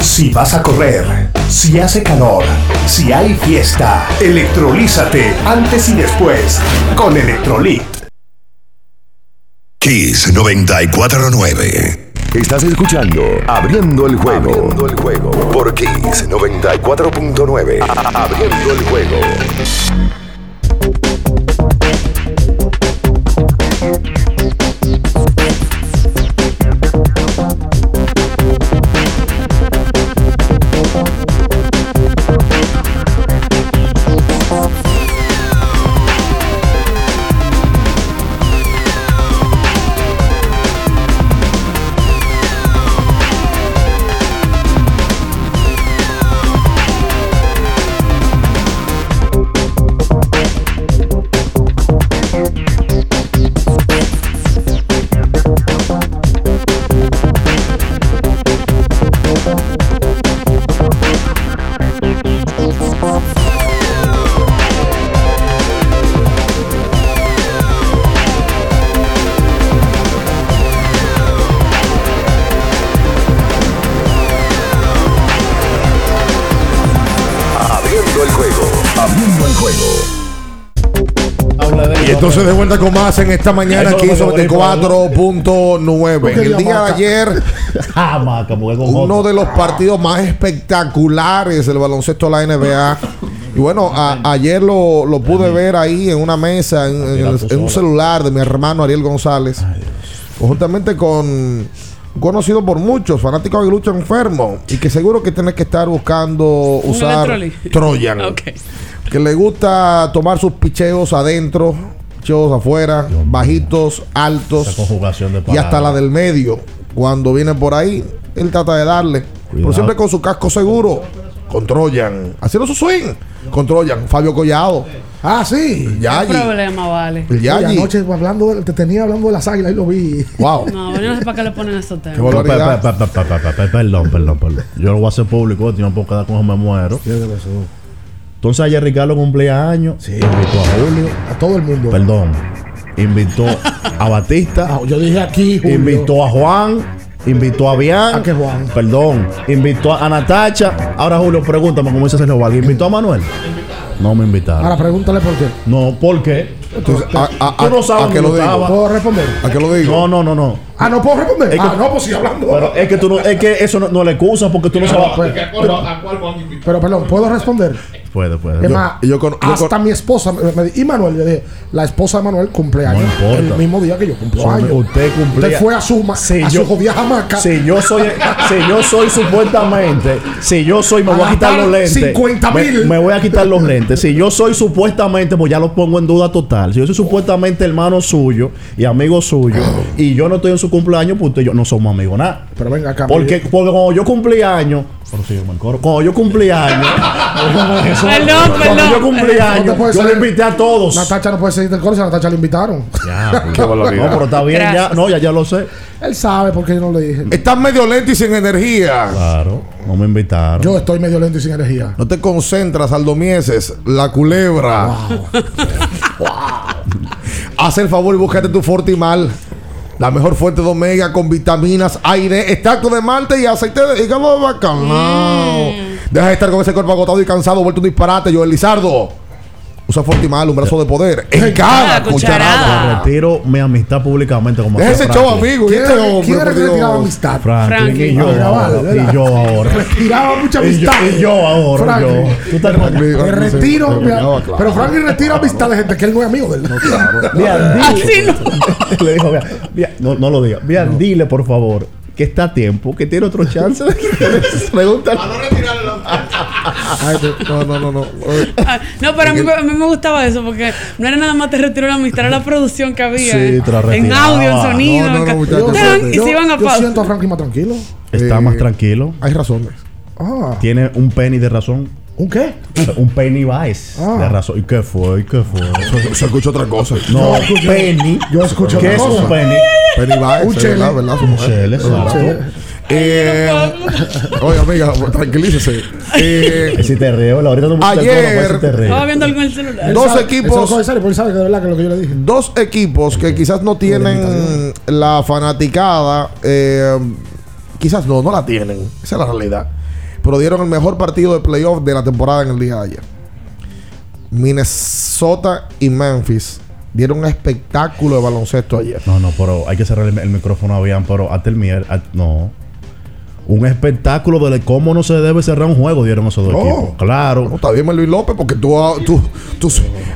Si vas a correr, si hace calor, si hay fiesta, electrolízate antes y después con Electrolit. Kiss 949. Estás escuchando Abriendo el juego. Abriendo el juego por Kiss 94.9. Abriendo el juego. Entonces de vuelta con más en esta mañana aquí sobre que voy a 4.9. En el día de ayer, *laughs* Ah, uno de los partidos más espectaculares del baloncesto de la NBA. Y bueno, a- ayer lo, lo pude ver ahí en una mesa, en, en el- en un celular de mi hermano Ariel González, conjuntamente con un conocido por muchos, fanático de lucha enfermo, y que seguro que tiene que estar buscando usar. Trojan. Que le gusta tomar sus picheos adentro, afuera, bajitos, altos Esa conjugación de y hasta la del medio. Cuando viene por ahí, él trata de darle. Pero siempre con su casco seguro. Con Trojan. Haciendo su swing. Con Trojan. Fabio Collado. Ah, sí. ¿Qué Yayi. problema, vale? El Oye, Yayi. anoche hablando, te tenía hablando de las águilas y lo vi. Wow. No, yo no sé para qué le ponen esos temas. Qué Perdón, perdón, perdón. Yo lo voy a hacer público, tío, no puedo quedar con eso, me muero. Entonces ayer Ricardo cumplía años. Invitó a Julio. A todo el mundo. Perdón. Invitó a Batista. Ah, yo dije aquí, Julio. Invitó a Juan. Invitó a Bian. ¿A qué Juan? Perdón. Invitó a Natacha. Ahora Julio, pregúntame cómo dice Sergio Vargas. ¿Invitó a Manuel? No me invitaron. Ahora pregúntale por qué. No, ¿por qué? Entonces, a, a- Tú no sabes a que lo digo. ¿Puedo responder? ¿A qué lo digo? No, no, no, no. Ah, no puedo responder. Es que- ah, no, pues sí, hablando. Pero es que tú no, es que eso no, no le excusa porque tú no sabes. Pues, pero, pero, perdón, ¿puedo responder? Puede, puede. Es Yo- más, yo con- yo hasta mi esposa me, me- y Manuel, yo dije, la esposa de Manuel cumple años No importa. el mismo día que yo cumplo Son- años. usted cumplía- Usted fue a su, Si a yo- su jodida jamaca. Si yo soy, si yo soy supuestamente, si yo soy, me A voy a quitar los lentes. 50 me, mil. me voy a quitar los lentes. Si yo soy supuestamente, pues ya lo pongo en duda total. Si yo soy supuestamente hermano suyo y amigo suyo y yo no estoy en su cumpleaños, pues usted y yo no somos amigos nada. Pero venga acá. Porque, porque cuando yo cumplí años, pero sí, me coro. cuando yo cumplí años, *laughs* Perdón, cuando perdón. yo cumplí años, no yo le salir. invité a todos. Natacha no puede seguir del coro, si a Natacha le invitaron. Ya, Qué barbaridad. no, pero está bien, ya, no, ya, ya lo sé. Él sabe por qué yo no le dije. Estás medio lento y sin energía. Claro, no me invitaron. Yo estoy medio lento y sin energía. No te concentras, Aldo Mieses. La culebra. *laughs* Haz el favor y búscate tu Fortimal. La mejor fuente de omega con vitaminas, aire, extracto de malte y aceite de hígado de bacalao. Deja de estar con ese cuerpo agotado y cansado, vuelto un disparate, Joel Lizardo. Usa Fortimal, un brazo de poder. En cada Me cucharada. cucharada. retiro mi amistad públicamente como Deja hacía ese show, amigo. ¿Quién, este era- hombre, quién retiraba amistad? Franklin Franklin. y yo Ah, y yo ahora. Retiraba mucha y, yo, amistad. y yo ahora. ¿Tú te retiro. Pero Franklin retira amistad de gente que él no es amigo de él. Mira, dile. Así no. Le dijo, no, no lo diga. Dile por favor que está a tiempo, que tiene otro chance. *laughs* Pregúntale. Ay, no, no, no, no. Ah, No, pero a mí, a mí me gustaba eso porque no era nada más te retiro la amistad, era la producción que había. Sí, eh. te la en audio, en sonido. No, no, en no, y yo, se iban a yo pausa. siento a Franklin más tranquilo. Está Eh, más tranquilo. Hay razones. Ah, Tiene un penny de razón. ¿Un qué? Un penny vice Ah. de razón. ¿Y qué fue? ¿Y qué fue? Se, se escucha otra cosa. No, escucho- penny. yo escucho ¿Qué otra es cosa. un penny? Pennywise, Un es chele. verdad, ¿verdad? Un chele, exacto. Eh, *laughs* oye, amiga, tranquilícese. *laughs* Eh, Si te reo, la ahorita no Ayer- si te reo. Estaba viendo algo en el celular. Dos Sabe- equipos- sabe sabe que de verdad que es lo que yo le dije. dos equipos que quizás no tienen la fanaticada, eh, quizás no, no la tienen. Esa es la realidad. Pero dieron el mejor partido de playoff de la temporada en el día de ayer. Minnesota y Memphis dieron un espectáculo de baloncesto ayer. No, no, pero hay que cerrar el, el micrófono a Bian, pero hasta el mier, no. Un espectáculo de cómo no se debe cerrar un juego dieron esos dos No. equipos. Claro. No, está bien, Luis López, porque tú, ah, tú, tú-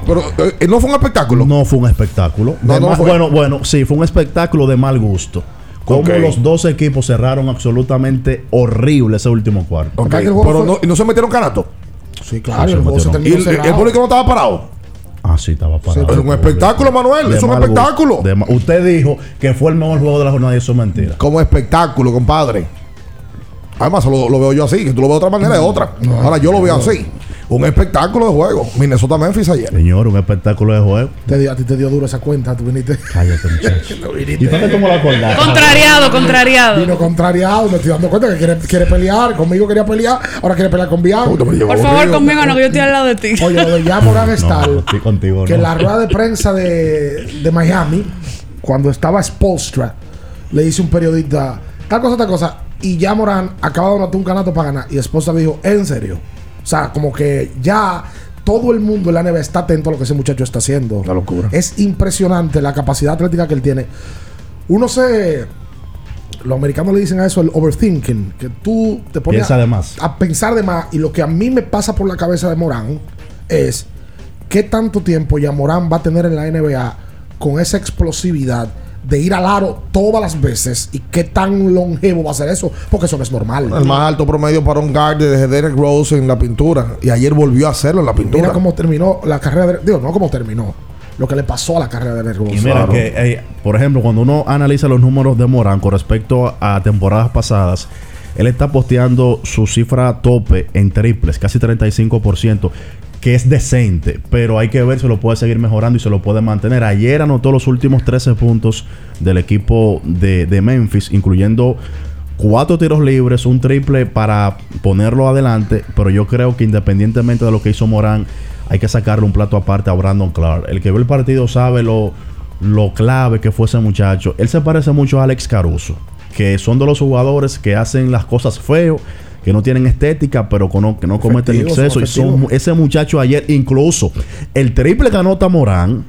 pero eh, no fue un espectáculo. No fue un espectáculo. No, no mal- fue. Bueno, bueno, sí, fue un espectáculo de mal gusto. Como Ok. los dos equipos cerraron absolutamente horrible ese último cuarto. Ok, pero no, y no se metieron canato. Sí, claro, el juego se Y el, público no estaba parado. Ah, sí, estaba parado. Es un espectáculo, Manuel. De Es un espectáculo. De Usted dijo que fue el mejor juego de la jornada y eso es mentira. Como espectáculo, compadre. Además, lo, lo veo yo así, que tú lo ves de otra manera, es otra. Ahora yo lo veo así. Un espectáculo de juego. Minnesota Memphis ayer. Señor, un espectáculo de juego. Te dio- a ti te dio duro esa cuenta, tú viniste. Cállate, muchacho. *laughs* No viniste. ¿Y tú lo acordaste? Contrariado, contrariado. Vino contrariado, me estoy dando cuenta que quiere, quiere pelear. Conmigo quería pelear, ahora quiere pelear con Bian. Por favor, conmigo no, que yo estoy al lado de ti. Oye, lo de ya Morán *laughs* Star, No, estoy contigo, que no. la rueda de prensa de, de Miami, cuando estaba Spolstra, le dice un periodista, tal cosa, tal cosa, y ya Morán acaba de anotar un canato para ganar. Y Spolstra dijo, en serio. O sea, como que ya todo el mundo en la NBA está atento a lo que ese muchacho está haciendo. Una locura. Es impresionante la capacidad atlética que él tiene. Uno se. Los americanos le dicen a eso el overthinking, que tú te pones a- a pensar de más. Y lo que a mí me pasa por la cabeza de Morán es qué tanto tiempo ya Morán va a tener en la NBA con esa explosividad de ir al aro todas las veces y qué tan longevo va a ser eso, porque eso no es normal. El más alto promedio para un guard de Derek Rose en la pintura. Y ayer volvió a hacerlo en la pintura. Mira cómo terminó la carrera de. Digo, no cómo terminó. Lo que le pasó a la carrera de Derrick Rose. Y mira que, por ejemplo, cuando uno analiza los números de Morán con respecto a temporadas pasadas, él está posteando su cifra tope en triples, casi 35%, que es decente, pero hay que ver si lo puede seguir mejorando y se lo puede mantener. Ayer anotó los últimos 13 puntos del equipo de, Memphis, incluyendo cuatro tiros libres, un triple para ponerlo adelante, pero yo creo que independientemente de lo que hizo Morán, hay que sacarle un plato aparte a Brandon Clark. El que ve el partido sabe lo, lo clave que fue ese muchacho. Él se parece mucho a Alex Caruso, que son de los jugadores que hacen las cosas feo, que no tienen estética, pero que no, que no cometen son exceso. Y son, ese muchacho ayer, incluso el triple que anota Morán,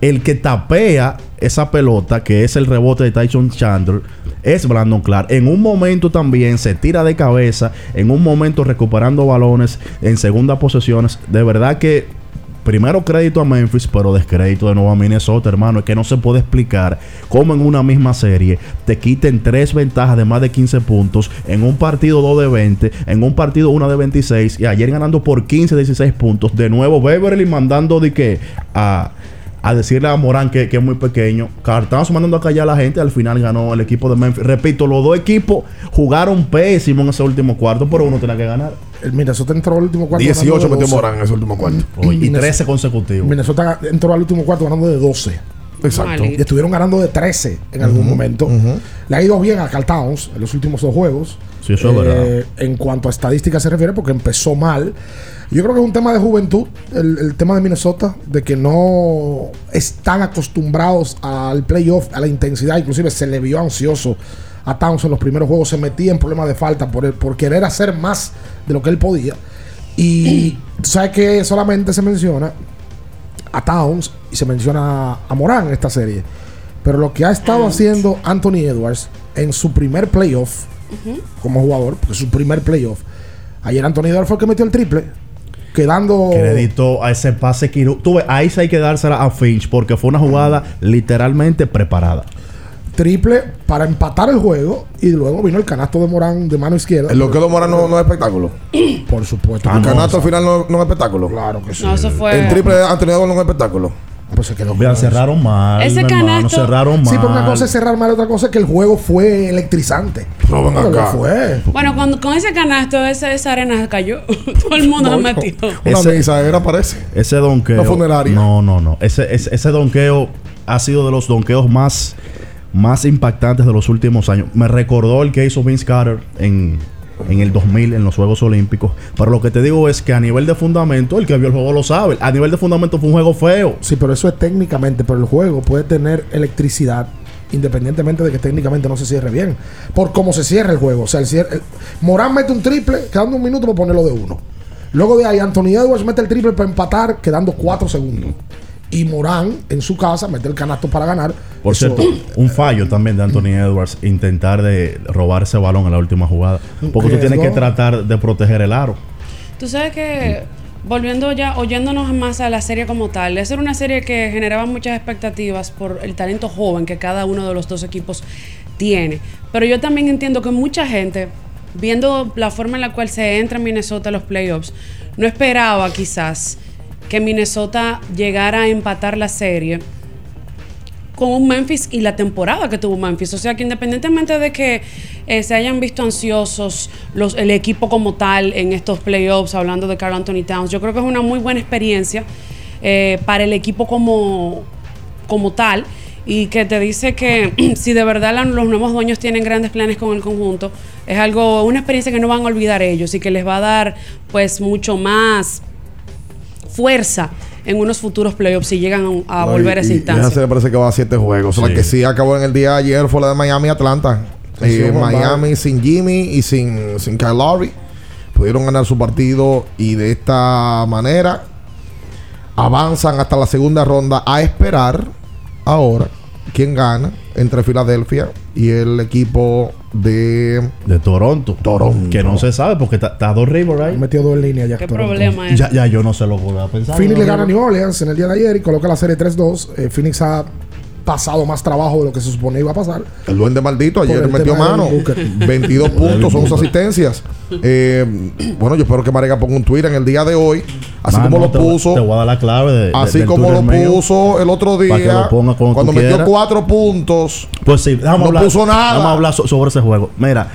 el que tapea esa pelota, que es el rebote de Tyson Chandler, es Brandon Clark. En un momento también se tira de cabeza, en un momento recuperando balones en segunda posesiones. De verdad que primero crédito a Memphis, pero descrédito de nuevo a Minnesota, hermano. Es que no se puede explicar cómo en una misma serie te quiten tres ventajas de más de 15 puntos, en un partido 2 de 20, en un partido 1 de 26, y ayer ganando por 15, 16 puntos. De nuevo, Beverly mandando de que a a decirle a Morán que, que es muy pequeño. Cartazo mandando a callar a la gente. Al final ganó el equipo de Memphis. Repito, los dos equipos jugaron pésimo en ese último cuarto, pero uno tenía que ganar. El Minnesota entró al último cuarto. 18 ganando de metió 12. Morán en ese último cuarto. Oye, y Minnesota- 13 consecutivos. Minnesota entró al último cuarto ganando de 12. Exacto. Y estuvieron ganando de 13 en algún momento. Le ha ido bien a Carl Towns en los últimos dos juegos. Verdad. En cuanto a estadísticas se refiere, porque empezó mal. Yo creo que es un tema de juventud, el, el tema de Minnesota, de que no están acostumbrados al playoff, a la intensidad. Inclusive se le vio ansioso a Towns en los primeros juegos. Se metía en problemas de falta por, el- por querer hacer más de lo que él podía. Y tú sabes que solamente se menciona a Towns y se menciona a Morán en esta serie. Pero lo que ha estado haciendo Anthony Edwards en su primer playoff como jugador, porque es su primer playoff. Ayer Anthony Edwards fue el que metió el triple, quedando Crédito a ese pase. Tú ves, ahí sí hay que dársela a Finch porque fue una jugada literalmente preparada. triple para empatar el juego y luego vino el canasto de Morán de mano izquierda. El loqueo de Morán no, no es espectáculo. Por supuesto. Ah, el no, canasto o al final no, no es espectáculo. Claro que sí. No, eso fue. El triple de Anthony Edwards no es espectáculo. Pues se quedó Vean, cerraron mal. Ese hermano, canasto- cerraron mal. Sí, pero una cosa es cerrar mal, otra cosa es que el juego fue electrizante. No, ven acá. fue. Bueno, con, con ese canasto, esa, esa arena cayó. *laughs* Todo el mundo No, se no. metió. Una Ese- misa era, parece. Ese donqueo. No funeraria. No, no, no. Ese, ese, ese donqueo ha sido de los donqueos más, más impactantes de los últimos años. Me recordó el que hizo Vince Carter en, en el 2000 en los Juegos Olímpicos. Pero lo que te digo es que a nivel de fundamento, el que vio el juego lo sabe. A nivel de fundamento fue un juego feo. Sí, pero eso es técnicamente, pero el juego puede tener electricidad independientemente de que técnicamente no se cierre bien, por cómo se cierra el juego. O sea, el cierre- Morán mete un triple, quedando un minuto para ponerlo de uno. Luego de ahí, Anthony Edwards mete el triple para empatar, quedando cuatro segundos. Y Morán, en su casa, mete el canasto para ganar. Por Eso- cierto, un fallo también de Anthony Edwards intentar de robar ese balón en la última jugada. Porque tú tienes que tratar de proteger el aro. Tú sabes que, volviendo ya, oyéndonos más a la serie como tal, esa era una serie que generaba muchas expectativas por el talento joven que cada uno de los dos equipos tiene. Pero yo también entiendo que mucha gente, viendo la forma en la cual se entra en Minnesota a los playoffs, no esperaba quizás que Minnesota llegara a empatar la serie con un Memphis y la temporada que tuvo Memphis. O sea que independientemente de que eh, se hayan visto ansiosos los, el equipo como tal en estos playoffs, hablando de Carl Anthony Towns, yo creo que es una muy buena experiencia eh, para el equipo como, como tal y que te dice que *clears throat* si de verdad los nuevos dueños tienen grandes planes con el conjunto, es algo, una experiencia que no van a olvidar ellos y que les va a dar pues mucho más fuerza en unos futuros playoffs si llegan a, a No, volver y- a esa instancia. esa serie parece que va a siete juegos. La que sí acabó en el día de ayer fue la de Miami y Atlanta. Sí, Eh, Miami sin Jimmy y sin, sin Kyle Lowry. Pudieron ganar su partido y de esta manera avanzan hasta la segunda ronda a esperar ahora quién gana entre Filadelfia y el equipo de De Toronto. Toronto. Que no se sabe porque está, dos Rivers ahí. Metió dos en línea ya. ¿Qué Toronto. problema es? Ya, ya yo no sé lo que voy a pensar. Phoenix le ¿no? gana a New Orleans en el día de ayer y coloca la serie 3-2. Eh, Phoenix ha pasado más trabajo de lo que se suponía iba a pasar. El duende maldito ayer metió mano. Devin Booker. 22 *laughs* puntos, 11 asistencias. Eh, bueno, yo espero que Marega ponga un Twitter en el día de hoy. Así Mano, como lo te- puso. Te voy a dar la clave de. Así del como lo mío. puso el otro día. lo ponga cuando cuando tú metió quieras. cuatro puntos. Pues sí, déjame No hablar. puso nada. Vamos a hablar so- sobre ese juego. Mira,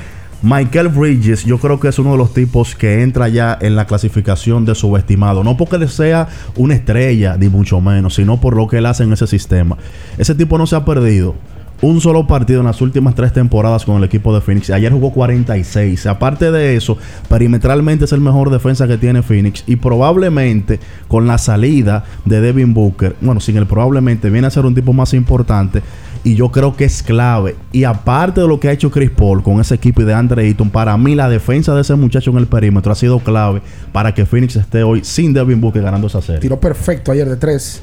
Michael Bridges, yo creo que es uno de los tipos que entra ya en la clasificación de subestimado. No porque él sea una estrella, ni mucho menos, sino por lo que él hace en ese sistema. Ese tipo no se ha perdido. Un solo partido en las últimas tres temporadas con el equipo de Phoenix. Ayer jugó 46. Aparte de eso, perimetralmente es el mejor defensa que tiene Phoenix. Y probablemente con la salida de Devin Booker, bueno, sin el probablemente, viene a ser un tipo más importante. Y yo creo que es clave. Y aparte de lo que ha hecho Chris Paul con ese equipo y de Andre Ayton, para mí la defensa de ese muchacho en el perímetro ha sido clave para que Phoenix esté hoy sin Devin Booker ganando esa serie. Tiró perfecto ayer de 3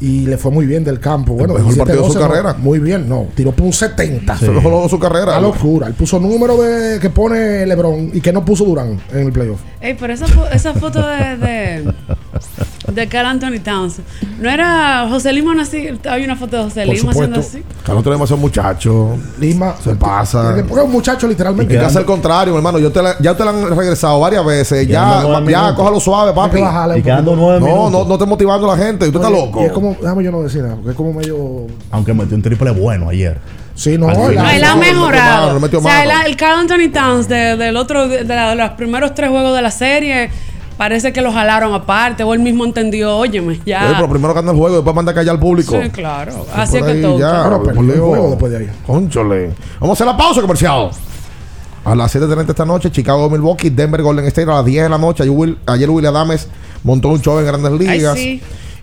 y le fue muy bien del campo. Bueno, mejor partido de su 17-12, no, carrera. Muy bien, no. Tiró por un 70. Se mejor logró su carrera. Una locura. Él puso número de que pone LeBron y que no puso Durán en el playoff. Ey, pero esa, fo- esa foto de, de, *laughs* de Carl Anthony Towns, ¿no era José Lima no así? Hay una foto de José Por Lima haciendo así. Carlos tiene demasiado muchacho. Lima Se pasa. Porque es un muchacho Y literalmente. que hace el contrario, hermano. Yo te la- ya te la han regresado varias veces. Ya, Quedando nueve ya, minutos. suave, Hay papi. que bajarle Y un quedando poquito. nueve No, minutos. no, no estés motivando a la gente. Tú estás Y- loco. Y es como, déjame yo no decir nada, porque es como medio. Aunque metió un triple bueno ayer. Sí, no, Al él final. No, él ha metió mejorado. mano, no metió o sea, mano. el, el Carl Anthony Towns de- del otro, de la- de los primeros tres juegos de la serie, parece que lo jalaron aparte. O él mismo entendió, óyeme, ya. Oye, pero primero gana el juego después manda a callar al público. Sí, claro. Así es que ahí todo. ya, Claro, perdió por el juego después de ahí. Cónchole. Vamos a hacer la pausa comercial. A las 7.30 esta noche, Chicago, Milwaukee, Denver, Golden State. A las 10 de la noche, ayer Will, ayer Will Adames montó un show en Grandes Ligas. sí.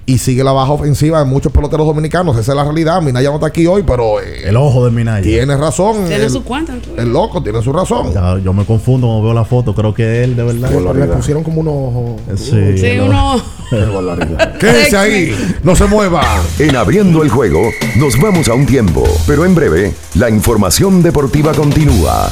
Y sigue la baja ofensiva de muchos peloteros dominicanos. Esa es la realidad. Minaya no está aquí hoy, pero eh, El ojo de Minaya. tiene razón. Tiene el, su cuenta. el loco tiene su razón. Ya, yo me confundo cuando veo la foto. Creo que él, de verdad. Le pusieron como unos. Sí, Sí, no. uno. *laughs* Quédese ahí, no se mueva. En abriendo el juego, nos vamos a un tiempo, pero en breve, la información deportiva continúa.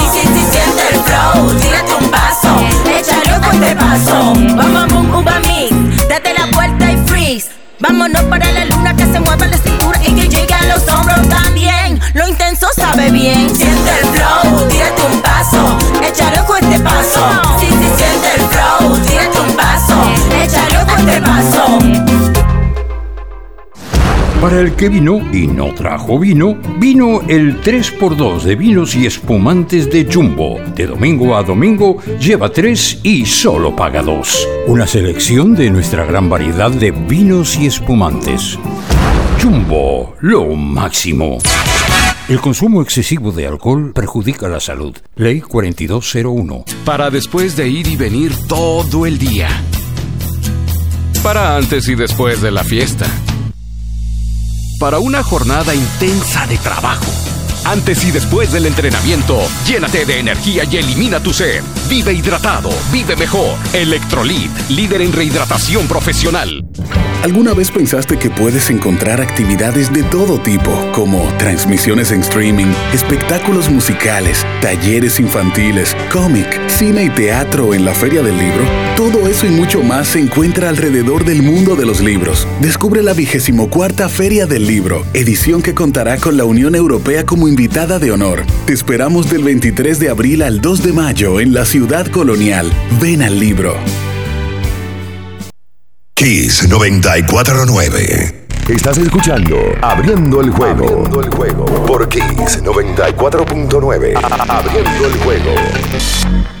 el flow, tírate un paso, échale con este paso, bom, bom, uva mix. Date la vuelta y freeze, vámonos para la luna que se mueva la cintura y que llegue a los hombros también. Lo intenso sabe bien, siente el flow, tírate un paso, échale con este paso. Sí, sí, siente el flow, tírate un paso, échale con este paso. Para el que vino y no trajo vino, vino el 3x2 de vinos y espumantes de Jumbo. De domingo a domingo, lleva 3 y solo paga 2. Una selección de nuestra gran variedad de vinos y espumantes. Jumbo, lo máximo. El consumo excesivo de alcohol perjudica la salud. Ley 4201. Para después de ir y venir todo el día. Para antes y después de la fiesta. Para una jornada intensa de trabajo. Antes y después del entrenamiento, llénate de energía y elimina tu sed. Vive hidratado, vive mejor. Electrolit, líder en rehidratación profesional. ¿Alguna vez pensaste que puedes encontrar actividades de todo tipo, como transmisiones en streaming, espectáculos musicales, talleres infantiles, cómic, cine y teatro en la Feria del Libro? Todo eso y mucho más se encuentra alrededor del mundo de los libros. Descubre la 24 Feria del Libro, edición que contará con la Unión Europea como invitada de honor. Te esperamos del 23 de abril al 2 de mayo en la ciudad colonial. Ven al libro. Kiss 949. Estás escuchando Abriendo el juego. Abriendo el juego. Por Kiss 94.9. Abriendo el juego.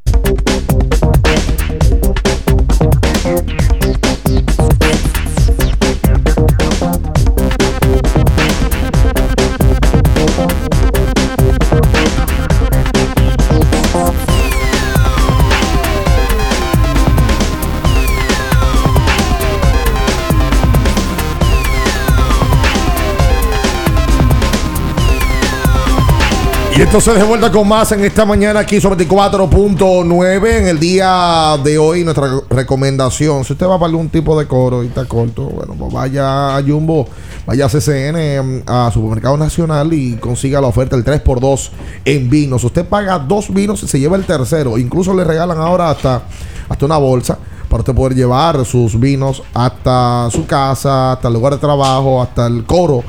Entonces de vuelta con más en esta mañana aquí sobre 24.9 en el día de hoy nuestra recomendación. Si usted va para algún tipo de coro y está corto bueno pues vaya a Jumbo vaya a CCN a Supermercado Nacional y consiga la oferta el 3x2 en vinos. Usted paga dos vinos y se lleva el tercero. Incluso le regalan ahora hasta hasta una bolsa para usted poder llevar sus vinos hasta su casa hasta el lugar de trabajo hasta el coro.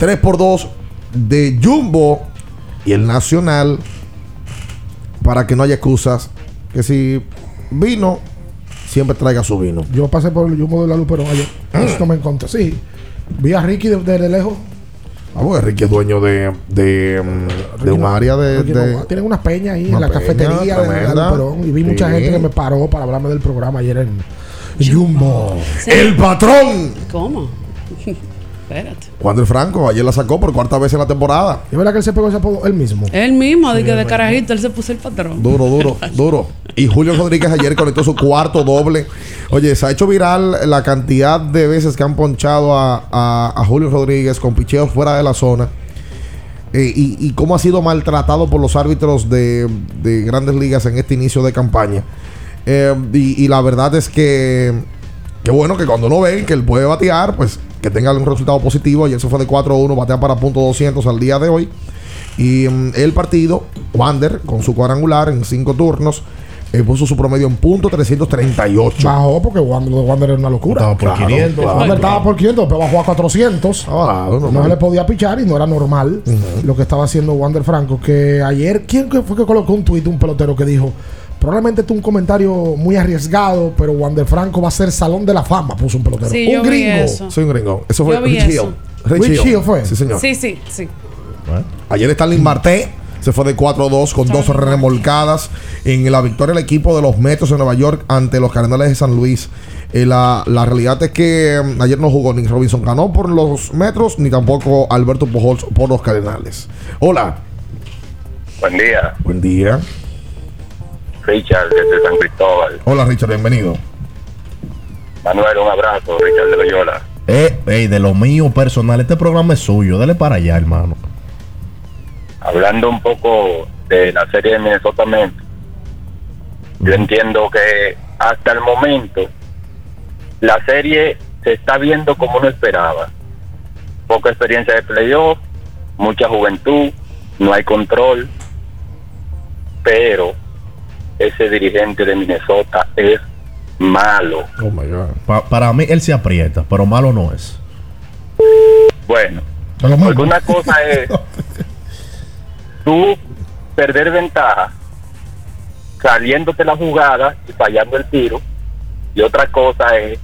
3x2 de Jumbo y el Nacional para que no haya excusas. Que si vino, siempre traiga su vino. Yo pasé por el Jumbo de la Luperón ayer. Esto me encontré. Sí. Vi a Ricky desde de lejos. Vamos, Ricky es dueño de, de, de un área de. No, de- tienen unas peñas ahí Una en la peña cafetería de la tremenda. Luperón. Y vi mucha gente que me paró para hablarme del programa ayer en Jumbo. ¡El patrón! ¿Cómo? *laughs* Espérate. Cuando el Franco ayer la sacó por cuarta vez en la temporada. ¿Es verdad que él se pegó ese apodo él mismo? Él mismo, de que de carajito, él se puso el patrón. Duro, duro, *laughs* duro. Y Julio Rodríguez ayer conectó su cuarto doble. Oye, se ha hecho viral la cantidad de veces que han ponchado a, a- a Julio Rodríguez con picheos fuera de la zona. Eh, y, y cómo ha sido maltratado por los árbitros de, de grandes ligas en este inicio de campaña. Eh, y, y la verdad es que, que bueno, que cuando no ven que él puede batear, pues que tenga un resultado positivo. Y eso fue de 4-1, batea para punto 200 al día de hoy. Y mm, el partido, Wander, con su cuadrangular en cinco turnos, eh, puso su promedio en punto 338. Bajó porque Wander, lo de Wander era una locura. Estaba por 500. Wander estaba por 500, pero bajó a 400. no normal. se le podía pichar y no era normal lo que estaba haciendo Wander Franco. Que ayer, ¿quién fue que colocó un tuit, un pelotero que dijo? Probablemente este es un comentario muy arriesgado, pero Wander Franco va a ser salón de la fama, puso un pelotero. Sí, un gringo. eso. Soy un gringo. Eso fue Yo vi Rich eso. Hill. Rich, Rich Hill. Hill fue. Sí, señor. Sí, sí, sí. Ayer Stanley Marte se fue de 4-2 con dos remolcadas en la victoria del equipo de los Metros de Nueva York ante los Cardenales de San Luis. Eh, la, la realidad es que mm, ayer no jugó ni Robinson Cano por los Metros ni tampoco Alberto Pujols por los Cardenales. Hola. Buen día, Buen día. Richard desde San Cristóbal. Hola Richard, bienvenido. Manuel, un abrazo, Richard de Loyola. Eh, ey, de lo mío personal, este programa es suyo. Dale para allá, hermano. Hablando un poco de la serie de Minnesota Memphis, yo entiendo que hasta el momento la serie se está viendo como uno esperaba. Poca experiencia de playoff, mucha juventud, no hay control, pero ese dirigente de Minnesota es malo. Oh my God. Pa- para mí, él se aprieta, pero malo no es. Bueno, porque una cosa *laughs* es tú perder ventaja saliéndote la jugada y fallando el tiro, y otra cosa es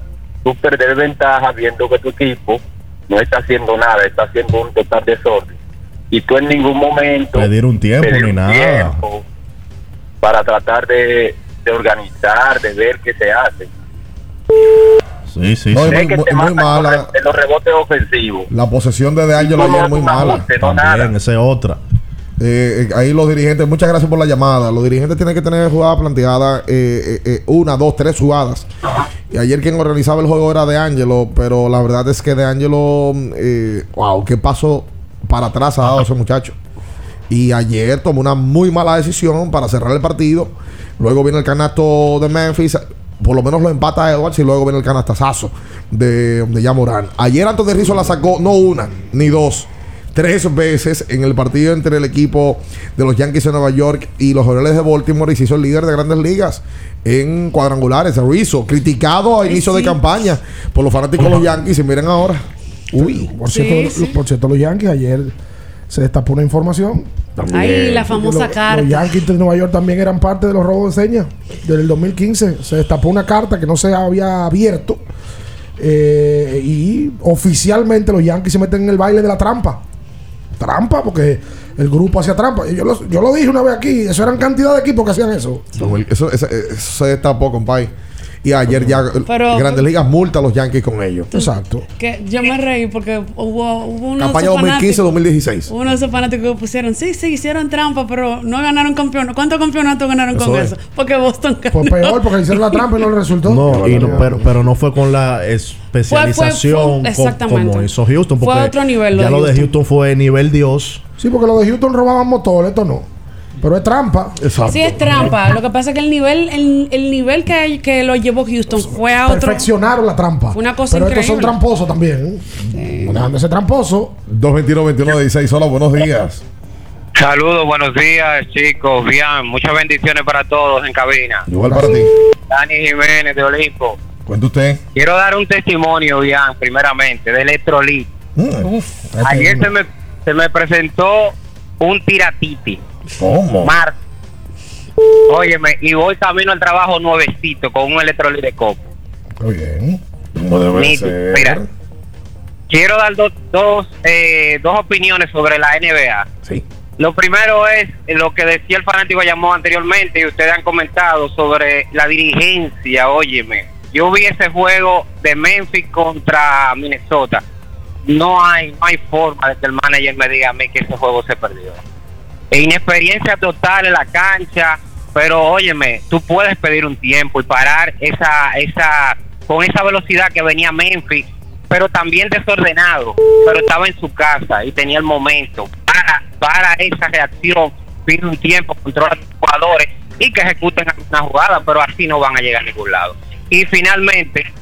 tú perder ventaja viendo que tu equipo no está haciendo nada, está haciendo un total desorden, y tú en ningún momento Pedir un tiempo pedir ni un nada. tiempo para tratar de, de organizar, de ver qué se hace. Sí, sí, No, sí. es Sé que muy- muy mala. en los rebotes ofensivos. La posesión de De Angelo ayer muy mala. También, esa es otra. Eh, eh, ahí los dirigentes, muchas gracias por la llamada. Los dirigentes tienen que tener jugadas planteadas, eh, eh, eh, una, dos, tres jugadas. Y ayer quien organizaba el juego era De Angelo, pero la verdad es que De Angelo, eh, wow, qué paso para atrás ha dado ese muchacho. Y ayer tomó una muy mala decisión para cerrar el partido. Luego viene el canasto de Memphis. Por lo menos lo empata Edwards y luego viene el canastazazo de, de Yamorán. Ayer Anthony Rizzo la sacó no una ni dos, tres veces en el partido entre el equipo de los Yankees de Nueva York y los Orioles de Baltimore y se hizo el líder de grandes ligas en cuadrangulares. Rizzo, criticado a inicio de sí. campaña por los fanáticos de los Yankees. Y miren ahora. Uy, Por, cierto, por cierto, los Yankees ayer se destapó una información. Ahí, la famosa Los- carta. Los Yankees de Nueva York también eran parte de los robos de señas. Desde el 2015 se destapó una carta que no se había abierto. eh, y oficialmente los Yankees se meten en el baile de la trampa. Trampa, porque el grupo hacía trampa. Yo lo, yo lo dije una vez aquí. Eso eran cantidad de equipos que hacían eso. Eso, eso- eso se destapó, compadre. Y ayer ya Pero- Grandes Ligas multa a los Yankees con ellos. Exacto. Que yo me reí porque hubo, hubo unos Campaña fanáticos- 2015-2016. Uno de esos fanáticos que pusieron, sí, sí, hicieron trampa, pero no ganaron campeonato. ¿Cuántos campeonatos ganaron con Eso es. eso? Porque Boston ganó. Pues peor, porque hicieron la trampa y no le resultó. No, y no- pero, pero no fue con la especialización Fue- fue- como hizo Houston. Fue Porque otro nivel lo Ya de lo de Houston. Houston fue nivel Dios. Sí, porque los de Houston robaban motores, esto no. Pero es trampa. Sí, es trampa. Lo que pasa es que el nivel, el, el nivel que, que lo llevó Houston fue a otro. Perfeccionaron la trampa. Fue una cosa Pero estos son tramposos también. No dejan de ser tramposos. 221-21-16. Hola, buenos días. Saludos, buenos días, chicos. Bien, muchas bendiciones para todos en cabina. Igual para ti. Dani Jiménez de Olimpo. Cuenta usted. Quiero dar un testimonio, bien, primeramente, de Electrolit. Ayer se me, se me presentó un tiratiti. ¿Cómo? Mar. Óyeme, y voy camino al trabajo nuevecito con un electrolit de copo. Muy bien. Debe ser. Mira, quiero dar dos, dos, eh, dos opiniones sobre la NBA. Sí. Lo primero es lo que decía el fanático llamó anteriormente y ustedes han comentado sobre la dirigencia. Óyeme, yo vi ese juego de Memphis contra Minnesota. No hay, no hay forma de que el manager me diga a mí que ese juego se perdió. Inexperiencia total en la cancha, pero óyeme, tú puedes pedir un tiempo y parar esa, esa, con esa velocidad que venía Memphis, pero también desordenado, pero estaba en su casa y tenía el momento. Para, para esa reacción, pide un tiempo, controla a tus jugadores y que ejecuten una jugada, pero así no van a llegar a ningún lado. Y finalmente,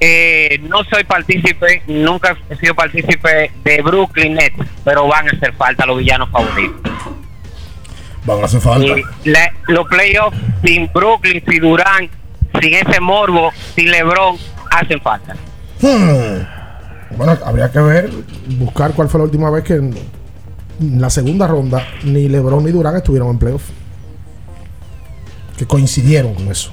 eh, no soy partícipe, nunca he sido partícipe de Brooklyn Nets, pero van a hacer falta los villanos favoritos. Van a hacer falta. La- los playoffs sin Brooklyn, sin Durán, sin ese morbo, sin LeBron, hacen falta. Hmm. Bueno, habría que ver, buscar cuál fue la última vez que en la segunda ronda ni LeBron ni Durán estuvieron en playoff. Que coincidieron con eso.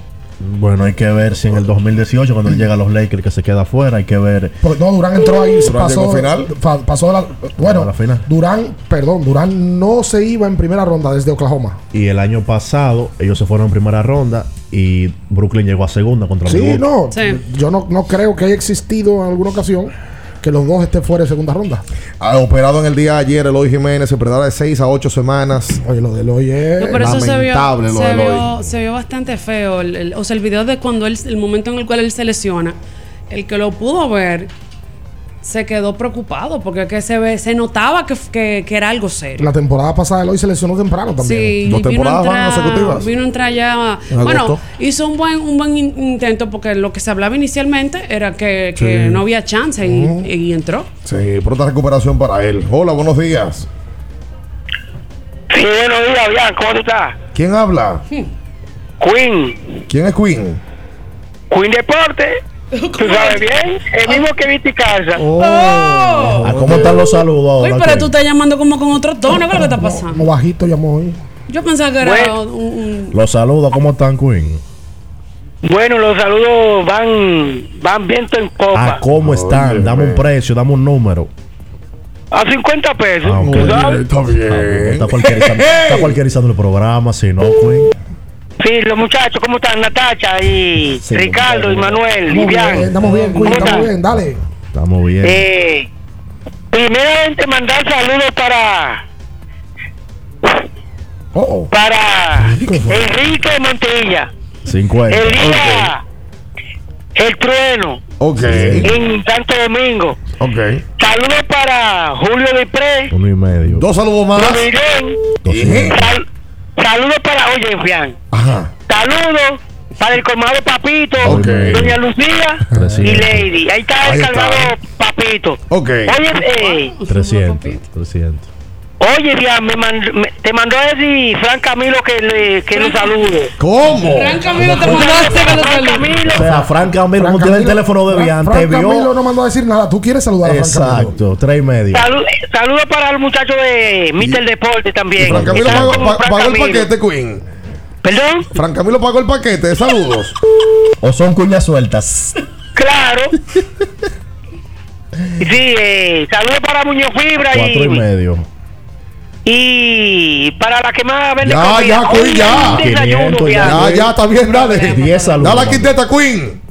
Bueno, hay que ver si en el 2018, cuando él llega a los Lakers, que se queda afuera, hay que ver. Porque no, Durán entró ahí, Durán pasó, llegó final. fa- pasó de la, bueno, A la final. Durán, perdón, Durán no se iba en primera ronda desde Oklahoma. Y el año pasado, ellos se fueron en primera ronda y Brooklyn llegó a segunda contra Sí, Milwaukee. no, yo no, no creo que haya existido en alguna ocasión que los dos estén fuera de segunda ronda. Ha operado en el día de ayer Eloy Jiménez, se perderá de 6 a 8 semanas. Oye, lo de Eloy es No, por eso se vio, lamentable lo se, Eloy. vio, se vio bastante feo. el- el- o sea, el video de cuando él, el momento en el cual él se lesiona, el que lo pudo ver se quedó preocupado porque es que se ve, se notaba que, que, que era algo serio. La temporada pasada Eloy se lesionó temprano también. Sí, Dos vino a temporadas van entrar- consecutivas. Vino a entrar ya. En Bueno, agosto. hizo un buen, un buen in- intento porque lo que se hablaba inicialmente era que, que Sí. no había chance y, y entró. Sí, pronta recuperación para él. Hola, buenos días. Sí, buenos días, Bian, ¿cómo tú estás? ¿Quién habla? Queen, ¿Quién es Queen? Queen Deporte, tú sabes bien, el mismo que viste casa. Ah, ¿Cómo están los saludos Uy, ahora? pero tú estás llamando como con otro tono, ¿qué es lo que está pasando? Como bajito llamó hoy. Yo pensaba que era Bueno. un, un- Los saludos, ¿cómo están, Queen? Bueno, los saludos van, van viento en popa. Ah, ¿cómo están? Dame un precio, dame un número. A 50 pesos. Ah. Está bien. Está cualquierizando, está cualquierizando el programa, si no, Queen. Sí, los muchachos, ¿cómo están? Natacha y Sí, Ricardo y Manuel Estamos bien, estamos bien, ¿Cómo estamos están? bien, dale. Estamos bien. Eh, primeramente mandar saludos para Oh, para Enrique Montilla, 50. Elías, el trueno Ok. en Santo Domingo. Ok. Saludos para Julio Dipré, Uno y medio. Dos saludos más. Sal- saludos para, oye, Bian. Saludos para el colmado Papito, Ok. Doña Lucía y. Lady. Ahí está el colmado Papito. Ok. Oye, eh, 300. 300. oye, Bian, me mand- me- te mandó a decir Fran Camilo que, le, que lo salude. ¿Cómo? Fran Camilo te mandaste que lo Fran salude. Camilo. O sea, Frank Camilo no tiene el teléfono de Fran- Bian, Fran te Camilo vio. no mandó a decir nada. Tú quieres saludar a Fran Camilo. Exacto, tres y medio. Salud- Saludos para los muchachos de Mister Deporte también. Fran Camilo pagó, como pa- Fran pagó el paquete, Queen. ¿Perdón? Fran Camilo pagó el paquete de saludos. O son cuñas sueltas. Claro. Sí, eh, saludos para Muñoz Fibra Cuatro y y, medio. y para la que más vende Ya, comida. ya, Queen, ya. un desayuno, 500 ya. Ya, ya, está bien, dale. 10 saludos. Dale la quinteta, Queen.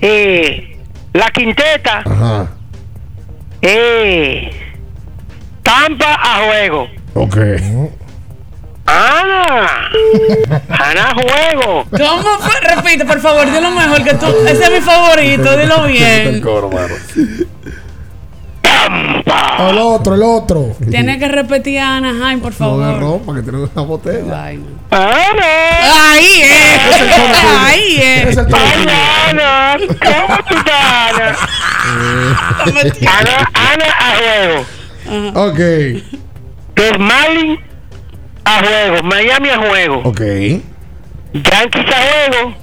Eh, la quinteta, Ajá. eh, Tampa a juego. Ok. Ana, Ana juego. ¿Cómo fue? Repite, por favor, di lo mejor que tú. Ese es mi favorito, dilo bien. El otro, el otro. Tienes que repetir a Anaheim, por No favor. de ropa, que tiene una botella. Ay, no. Ana, Ahí es. Ahí Es tuyo. Ana, Ana, ¿cómo tú estás, Ana? Ana, Ana a juego. Ok. Los Marlins a juego. Miami a juego. Ok. Yankees a juego.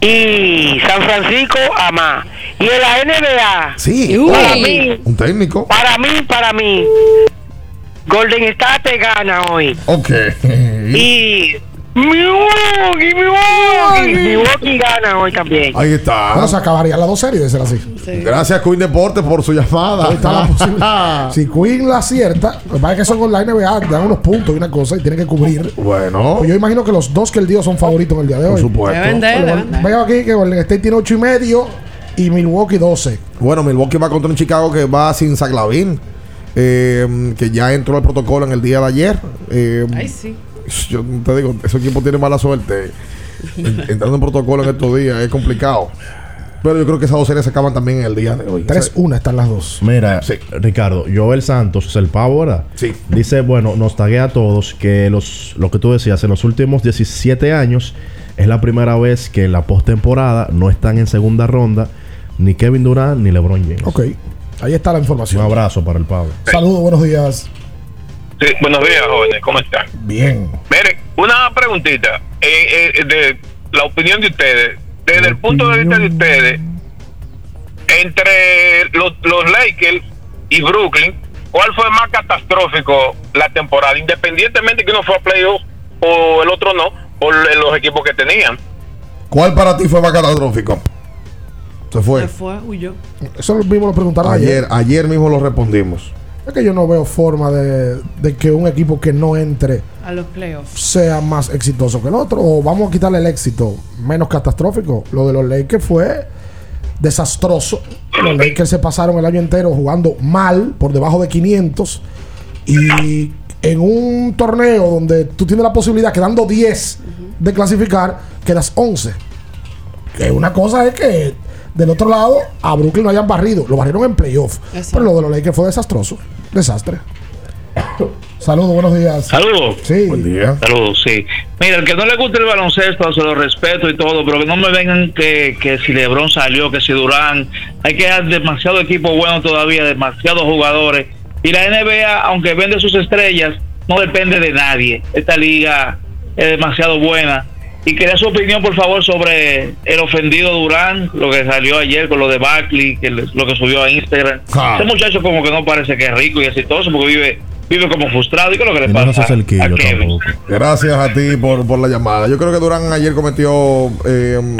Y San Francisco a más. Y en la NBA, Sí. para mí, Un técnico. para mí, para mí, Golden State gana hoy. Ok. Y Milwaukee, Milwaukee, Milwaukee gana hoy también. Ahí está. Bueno, se acabaría la dos series de ser así. Gracias, Queen Deporte, por su llamada. Ahí está la posibilidad. *laughs* Si Queen la acierta, lo que pasa es que son con la NBA, dan unos puntos y una cosa y tienen que cubrir. Bueno, Pues yo imagino que los dos que el dio son favoritos en el día de hoy. por supuesto. Deben de, deben de. Veo aquí que Golden State tiene 8 y medio y Milwaukee 12. Bueno, Milwaukee va contra un Chicago que va sin Zaglavin, eh, que ya entró al protocolo en el día de ayer. Eh, Ay, sí. Yo te digo, ese equipo tiene mala suerte. En- *laughs* Entrando en protocolo en estos días es complicado. Pero yo creo que esas dos series se acaban también en el día de hoy. 3-1 están las dos. Mira, Sí. Ricardo, Joel Santos, el pavo, ¿verdad? Sí. Dice, bueno, nos taguea a todos que los, lo que tú decías, en los últimos 17 años, Es la primera vez que en la postemporada no están en segunda ronda ni Kevin Durant ni LeBron James. Ok, ahí está la información. Un abrazo para el Pablo. Saludos, buenos días. Sí, buenos días, jóvenes. ¿Cómo están? Bien. Miren, una preguntita. eh, eh, de la opinión de ustedes. Desde el punto de vista de ustedes, entre los, los Lakers y Brooklyn, ¿cuál fue más catastrófico la temporada? Independientemente que uno fue a playoff o el otro no, por los equipos que tenían. ¿Cuál para ti fue más catastrófico? Se fue. Se fue, huyó. Eso mismo lo preguntaron ayer. Ayer, ayer mismo lo respondimos. Es que yo no veo forma de, de que un equipo que no entre A los playoffs. sea más exitoso que el otro. O vamos a quitarle el éxito menos catastrófico. Lo de los Lakers fue desastroso. Los Lakers se pasaron el año entero jugando mal, por debajo de 500. Y en un torneo donde tú tienes la posibilidad, quedando 10 de clasificar, quedas 11. Que una cosa es que del otro lado a Brooklyn no hayan barrido. Lo barrieron en playoff. Pero lo de los Lakers fue desastroso. Desastre. Saludos, buenos días. Saludos. Sí. Buen día. Saludos, sí. Mira, el que no le guste el baloncesto, se lo respeto y todo, pero que no me vengan que, que si Lebron salió, que si Durán, hay que dar demasiado equipo bueno todavía, demasiados jugadores. Y la NBA, aunque vende sus estrellas, no depende de nadie. Esta liga es demasiado buena. Y quería su opinión, por favor, sobre el ofendido Durán, lo que salió ayer con lo de Barkley, que le- lo que subió a Instagram. Ah. Ese muchacho como que no parece que es rico y exitoso, porque vive vive como frustrado. ¿Y qué es lo que le Y no pasa hace el a quillo Kevin? tampoco. Gracias a ti por, por la llamada. Yo creo que Durán ayer cometió eh, un-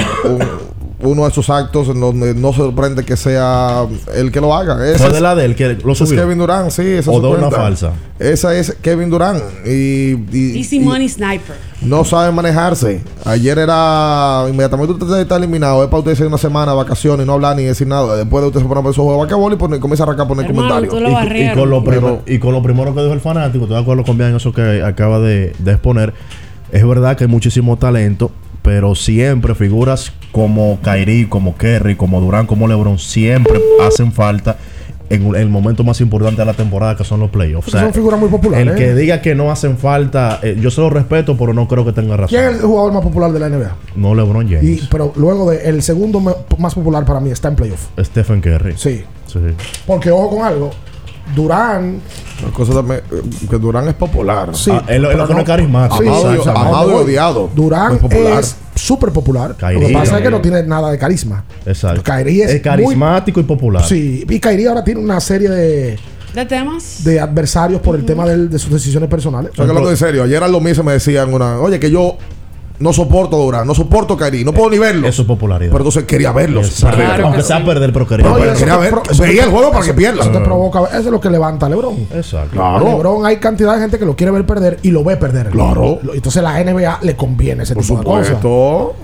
uno de esos actos en donde no sorprende que sea el que lo haga. Ese Fue es- de la de él que lo ese es subió. Kevin Durán, sí. Esa O una falsa. Esa es Kevin Durán. Y, y- Easy y Money Sniper. no sabe manejarse. Ayer era inmediatamente usted está eliminado. Es para usted hacer una semana de vacaciones y no hablar ni decir nada. Después de usted se pone a ver su juego de basquetbol y pone- comienza a arrancar a poner Hermano, comentarios. Y- con lo Pero- primer- y con lo primero que dijo el fanático, estoy de acuerdo con bien eso que acaba de, de exponer. Es verdad que hay muchísimo talento, pero siempre figuras como Kyrie, como Kerry, como Durán, como LeBron, siempre hacen falta en el momento más importante de la temporada, que son los playoffs. O sea, son figuras muy populares. el que diga que no hacen falta, eh, yo se lo respeto, pero no creo que tenga razón. ¿Quién es el jugador más popular de la NBA? No LeBron James. Y, pero luego de el segundo más popular para mí está en playoff. Stephen Curry. Sí. Sí. Porque ojo con algo. Durán. La cosa también, eh, que Durán es popular. Sí, Ah, él- él lo no es carismático. Sí, Amado y- o sea, amado ¿a dónde y voy? odiado. Durán Es popular. es súper popular. Lo que pasa es que no tiene nada de carisma. Exacto. Kyrie es Es carismático y popular. Sí, y Kyrie ahora tiene una serie de, ¿De temas? de adversarios por el tema de sus decisiones personales. O sea, que hablando en serio, ayer a los míos me decían una, oye, que yo no soporto a Durán, no soporto a Kyrie, no puedo ni verlo. Eso es popularidad. Pero entonces quería verlos. Perder. Aunque sea perder, pero quería No, quería ver- pro- veía el juego para que pierda. Eso te provoca. Eso es lo que levanta a LeBron. Exacto. Claro. A LeBron hay cantidad de gente que lo quiere ver perder y lo ve perder. Claro. Entonces la NBA le conviene ese Por tipo de cosas. supuesto.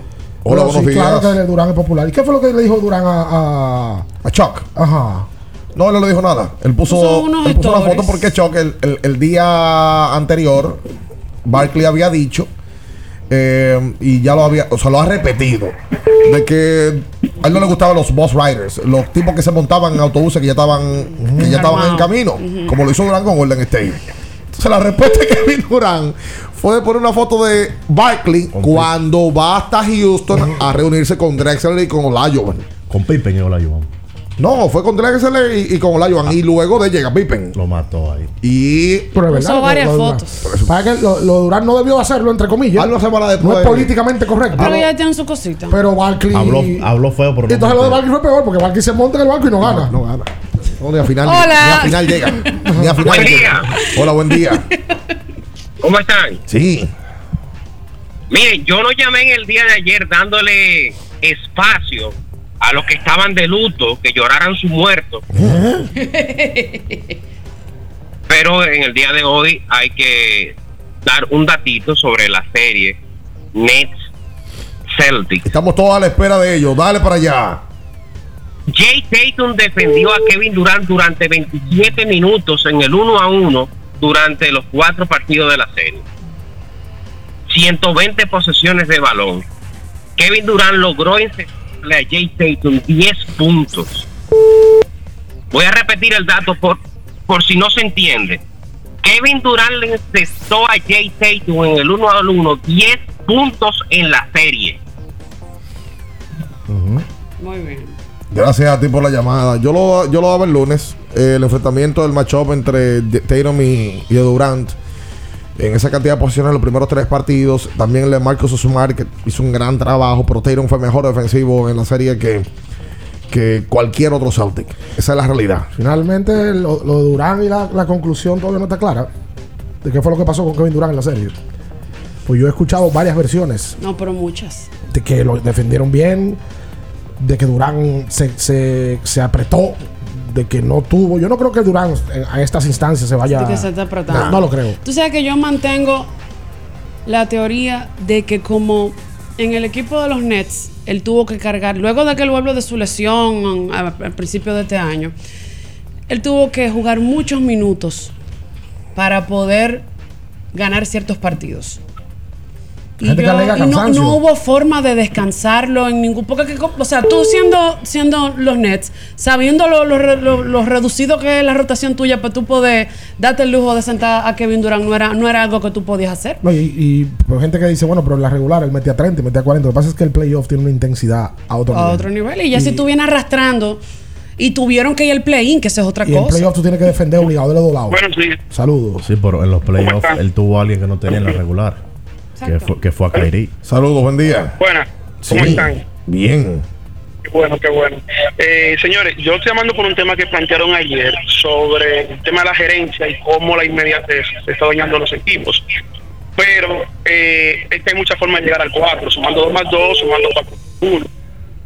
Hola, Pero buenos sí, días. claro que Durán es popular. ¿Y qué fue lo que le dijo Durán a, a- A Chuck. Ajá. No, él no le dijo nada. Él puso, él puso una stories. foto porque Chuck, el, el- el día anterior, Barkley había dicho, eh, y ya lo había, o sea, lo ha repetido, de que a él no le gustaban los boss riders, los tipos que se montaban en autobuses que ya estaban, que ya estaban en camino, como lo hizo Durán con Golden State. Entonces la respuesta *laughs* de Kevin Durán fue de poner una foto de Barkley cuando va hasta Houston a reunirse con Drexler y con Olajuwon. Con Pippen y Olajuwon. No, fue con Drexler y, y con Olajuwon. Y luego de llega Pippen. Lo mató ahí. Y. Pero es verdad, varias lo de Durán. fotos. Para que lo, lo de Durán no debió hacerlo, entre comillas. Algo semana no después. es políticamente correcto. Pero ya tienen su cosita. Pero Barkley. Habló, habló feo, no. Entonces lo de. Barkley fue peor porque Barkley se monta en el banco y no gana. No gana. No, ni a final, Hola. Ni a final llega. Ni a final Buen llega. Hola, buen día. ¿Cómo están? Sí. Miren, yo no llamé en el día de ayer dándole espacio a los que estaban de luto, que lloraran su muerto. *laughs* Pero en el día de hoy hay que dar un datito sobre la serie Nets Celtics. Estamos todos a la espera de ellos. Dale para allá. Jay Tatum defendió a Kevin Durant durante 27 minutos en el 1 a 1 durante los cuatro partidos de la serie. 120 posesiones de balón. Kevin Durant logró encestarle a Jay Tatum 10 puntos. Voy a repetir el dato por, por si no se entiende. Kevin Durant le encestó a Jay Tatum en el 1 al 1 10 puntos en la serie. Muy bien. Gracias a ti por la llamada. Yo lo, yo lo daba el lunes. eh, el enfrentamiento del matchup entre Tatum y, y Durant. En esa cantidad de posiciones en los primeros tres partidos. También el de Marcos Osumar, que hizo un gran trabajo. Pero Tatum fue mejor defensivo en la serie que, que cualquier otro Celtic. Esa es la realidad. Finalmente, lo, lo de Durán y la, la conclusión todavía no está clara. De qué fue lo que pasó con Kevin Durán en la serie. Pues yo he escuchado varias versiones No, pero muchas. de que lo defendieron bien, de que Durán se, se, se apretó, de que no tuvo. Yo no creo que Durán en- a estas instancias se vaya. Que se. No, no lo creo. Tú sabes que yo mantengo la teoría de que como en el equipo de los Nets, él tuvo que cargar, luego de que él vuelve de su lesión al principio de este año, él tuvo que jugar muchos minutos para poder ganar ciertos partidos. Y, Gente que yo- alega y no, no hubo forma de descansarlo en ningún... Porque, que- o sea, tú siendo, siendo los Nets, sabiendo lo, lo re- lo- lo reducido que es la rotación tuya, pues tú poder darte el lujo de sentar a Kevin Durant no era, no era algo que tú podías hacer. No, y, y pues, gente que dice, bueno, pero en la regular él metía 30, metía 40. Lo que pasa es que el playoff tiene una intensidad a otro a nivel. otro nivel. Y ya si tú vienes arrastrando y tuvieron que ir al play-in, que esa es otra Y en cosa. playoff tú tienes que defender obligado de los dos lados. Bueno, sí. Saludos. Sí, pero en los playoffs él tuvo a alguien que no tenía en la regular. Que fue, que fue a Kyrie. Saludos, buen día. Buenas, ¿cómo Sí. están? Bien. Qué bueno, qué bueno. Eh, señores, yo estoy llamando por un tema que plantearon ayer sobre el tema de la gerencia y cómo la inmediatez se está dañando a los equipos. Pero eh, es que hay muchas formas de llegar al 4, sumando 2 más 2, sumando 4 más 1.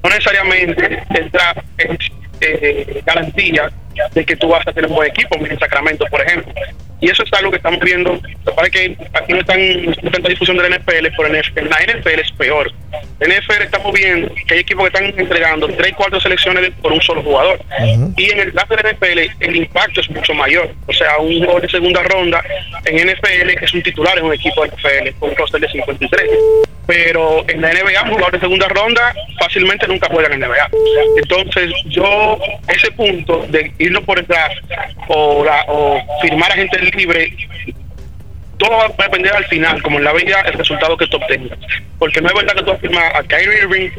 No necesariamente el draft es eh, garantía de que tú vas a tener un buen equipo, en Sacramento, por ejemplo. Y eso es algo que estamos viendo. Lo que pasa es que aquí no están no tanta difusión de la NFL, pero en la NFL es peor. En la NFL estamos viendo que hay equipos que están entregando 3 4 selecciones por un solo jugador. Y en el draft de la NFL el impacto es mucho mayor. O sea, un jugador de segunda ronda en NFL es un titular en un equipo de NFL con un roster de 53. Pero en la NBA, un jugador de segunda ronda fácilmente nunca juega en la NBA. Entonces, yo, ese punto de irnos por el o, la- o firmar a gente libre, todo va a depender al final, como en la vida, el resultado que tú obtengas. Porque no es verdad que tú firmar a Kyrie Irving,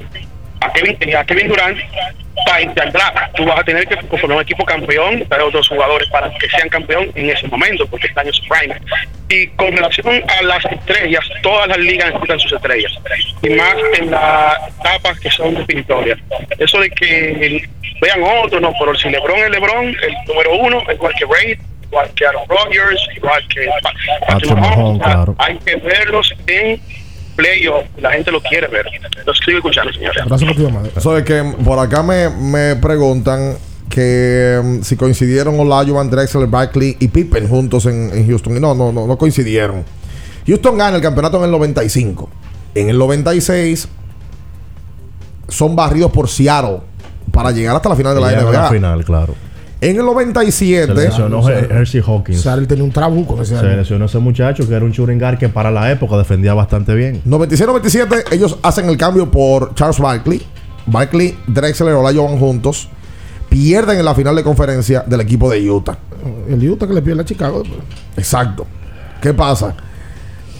a Kevin, a Kevin Durant para draft. Tú vas a tener que conformar un equipo campeón, traer otros jugadores para que sean campeón en ese momento, porque están en su prime. Y con relación a las estrellas, todas las ligas necesitan sus estrellas. Y más en las etapas que son definitorias. Eso de que vean otro, no, pero si LeBron es LeBron, el número uno, igual que Ray, igual que Aaron Rodgers, igual que Pa- Patrick Mahomes, claro. hay que verlos en playoff. La gente lo quiere ver. Los sigo escuchando, señores. Gracias por tu llamada. Eso es que por acá me, me preguntan que mm, si coincidieron Olajuwon, Drexler, Barkley y Pippen juntos en, en Houston. Y no, no, no, no coincidieron. Houston gana el campeonato en el 95. En el 96 son barridos por Seattle para llegar hasta la final de la NBA. la final, claro. En el Se 97 lesionó Her- Hershey Hawkins. Sarel tenía un trabuco ese Se lesionó ese muchacho que era un shooting guard que para la época defendía bastante bien. 96-97 ellos hacen el cambio por Charles Barkley. Barkley, Drexler y Olajuwon juntos pierden en la final de conferencia del equipo de Utah. El Utah que le pierde a Chicago. Exacto. ¿Qué pasa?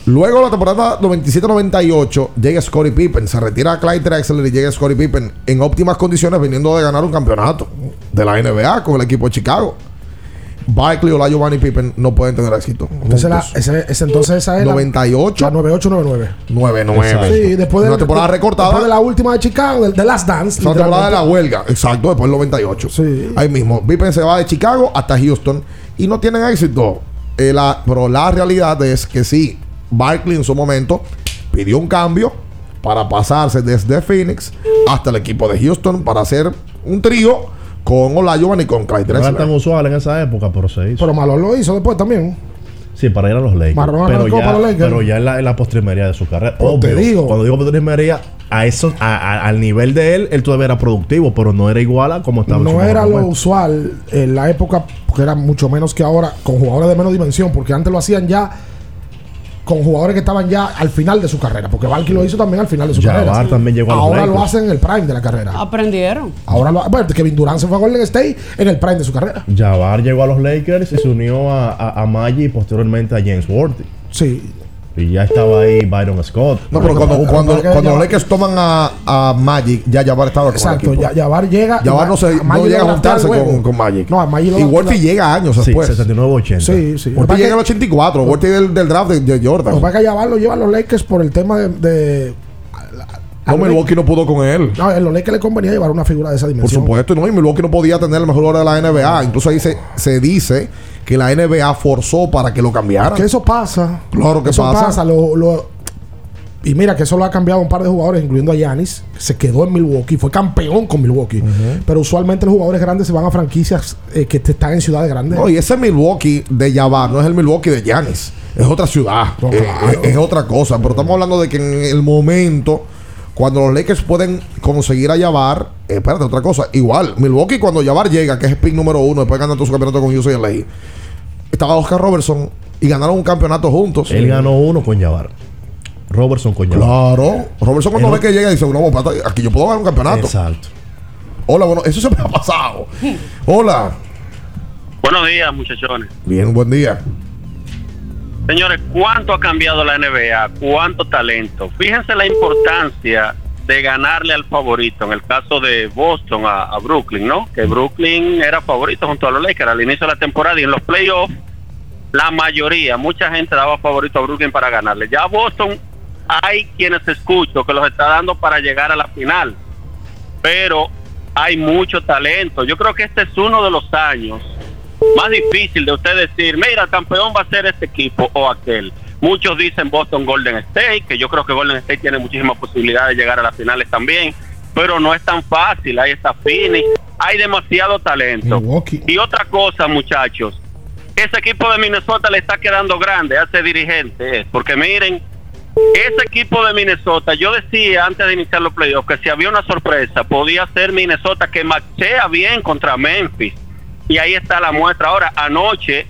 Luego la temporada 97-98 llega Scottie Pippen, se retira Clyde Drexler y llega Scottie Pippen en óptimas condiciones viniendo de ganar un campeonato de la NBA con el equipo de Chicago. Barkley, Olajuwon y Pippen no pueden tener éxito. Entonces, la- ese, ese entonces esa es la- 98 la 98-99. 9-9. Sí, después de una temporada de- recortada. Después de la última de Chicago, del de Last Dance. Esa temporada de la huelga, exacto, después del 98. Ahí mismo, Pippen se va de Chicago hasta Houston y no tienen éxito. Eh, la- pero la realidad es que sí, Barkley en su momento pidió un cambio para pasarse desde Phoenix hasta el equipo de Houston para hacer un trío con Olajuwon y con Clyde No era tan Drexler. usual en esa época, pero se hizo. Pero Malone lo hizo después también. Sí, para ir a los Lakers. Marrón pero, ya, para los Lakers. pero ya en la, en la postrimería de su carrera. Pues te Obvio, digo. Cuando digo postrimería, a eso, a- a- al nivel de él, él todavía era productivo, pero no era igual a como estaba No era lo momento. usual en la época, porque era mucho menos que ahora, con jugadores de menos dimensión, porque antes lo hacían ya con jugadores que estaban ya al final de su carrera, porque Barkley lo hizo también al final de su Jabbar carrera. también llegó Ahora lo hacen en el prime de la carrera. Aprendieron. Ahora lo bueno, Kevin Durant se fue a Golden State en el prime de su carrera. Jabbar llegó a los Lakers y se unió a, a, a Maggi y posteriormente a James Worthy. Sí. Y ya estaba ahí Byron Scott. No, pero cuando, cuando, los Lakers toman a, a Magic, ya Jabbar estaba con Exacto, el equipo. ya, Jabbar llega. Jabbar no, se, no llega a juntarse con, con Magic. No, a Magic lo y Wolfie llega años Sí, después. 79-80. Sí, sí. Wolfie llega en que- 84. Wolfie del, del draft de, de Jordan. lo que pasa que Jabbar lo llevan los Lakers por el tema de. de No, Milwaukee no pudo con él. no, a los Lakers le convenía llevar una figura de esa Por dimensión. supuesto, no, y Milwaukee no podía tener el mejor jugador de la NBA. Incluso ahí se, se dice que la NBA forzó para que lo cambiaran. Que eso pasa. Claro que eso pasa. lo- lo- y mira que eso lo ha cambiado un par de jugadores, incluyendo a Giannis, que se quedó en Milwaukee, fue campeón con Milwaukee. Pero usualmente los jugadores grandes se van a franquicias eh, que están en ciudades grandes. No, y ese Milwaukee de Jabbar no es el Milwaukee de Giannis. Es otra ciudad. No, claro. es, es otra cosa. Pero estamos hablando de que en el momento, cuando los Lakers pueden conseguir a Jabbar, eh, espérate, otra cosa. Igual, Milwaukee cuando Jabbar llega, que es el pick número uno, después de ganar todo su campeonato con UCLA, estaba Oscar Robertson y ganaron un campeonato juntos. Él ganó uno con Jabbar. Robertson con Jabbar. Claro. Robertson cuando ve que llega dice, no, aquí yo puedo ganar un campeonato. Exacto. Hola, bueno, eso se me ha pasado. *laughs* Hola. Buenos días, muchachones. Bien, buen día. Señores, ¿cuánto ha cambiado la NBA? ¿Cuánto talento? Fíjense la importancia de ganarle al favorito, en el caso de Boston a, Brooklyn, ¿no? Que Brooklyn era favorito junto a los Lakers al inicio de la temporada y en los playoffs la mayoría, mucha gente daba favorito a Brooklyn para ganarle. Ya Boston hay quienes escucho que los está dando para llegar a la final, pero hay mucho talento. Yo creo que este es uno de los años más difícil de usted decir, mira, el campeón va a ser este equipo o aquel. Muchos dicen Boston Golden State, que yo creo que Golden State tiene muchísimas posibilidades de llegar a las finales también, pero no es tan fácil. Ahí está Phoenix, hay demasiado talento. Y otra cosa, muchachos, ese equipo de Minnesota le está quedando grande a ese dirigente, porque miren, ese equipo de Minnesota, yo decía antes de iniciar los playoffs que si había una sorpresa, podía ser Minnesota que machea bien contra Memphis. Y ahí está la muestra. Ahora, anoche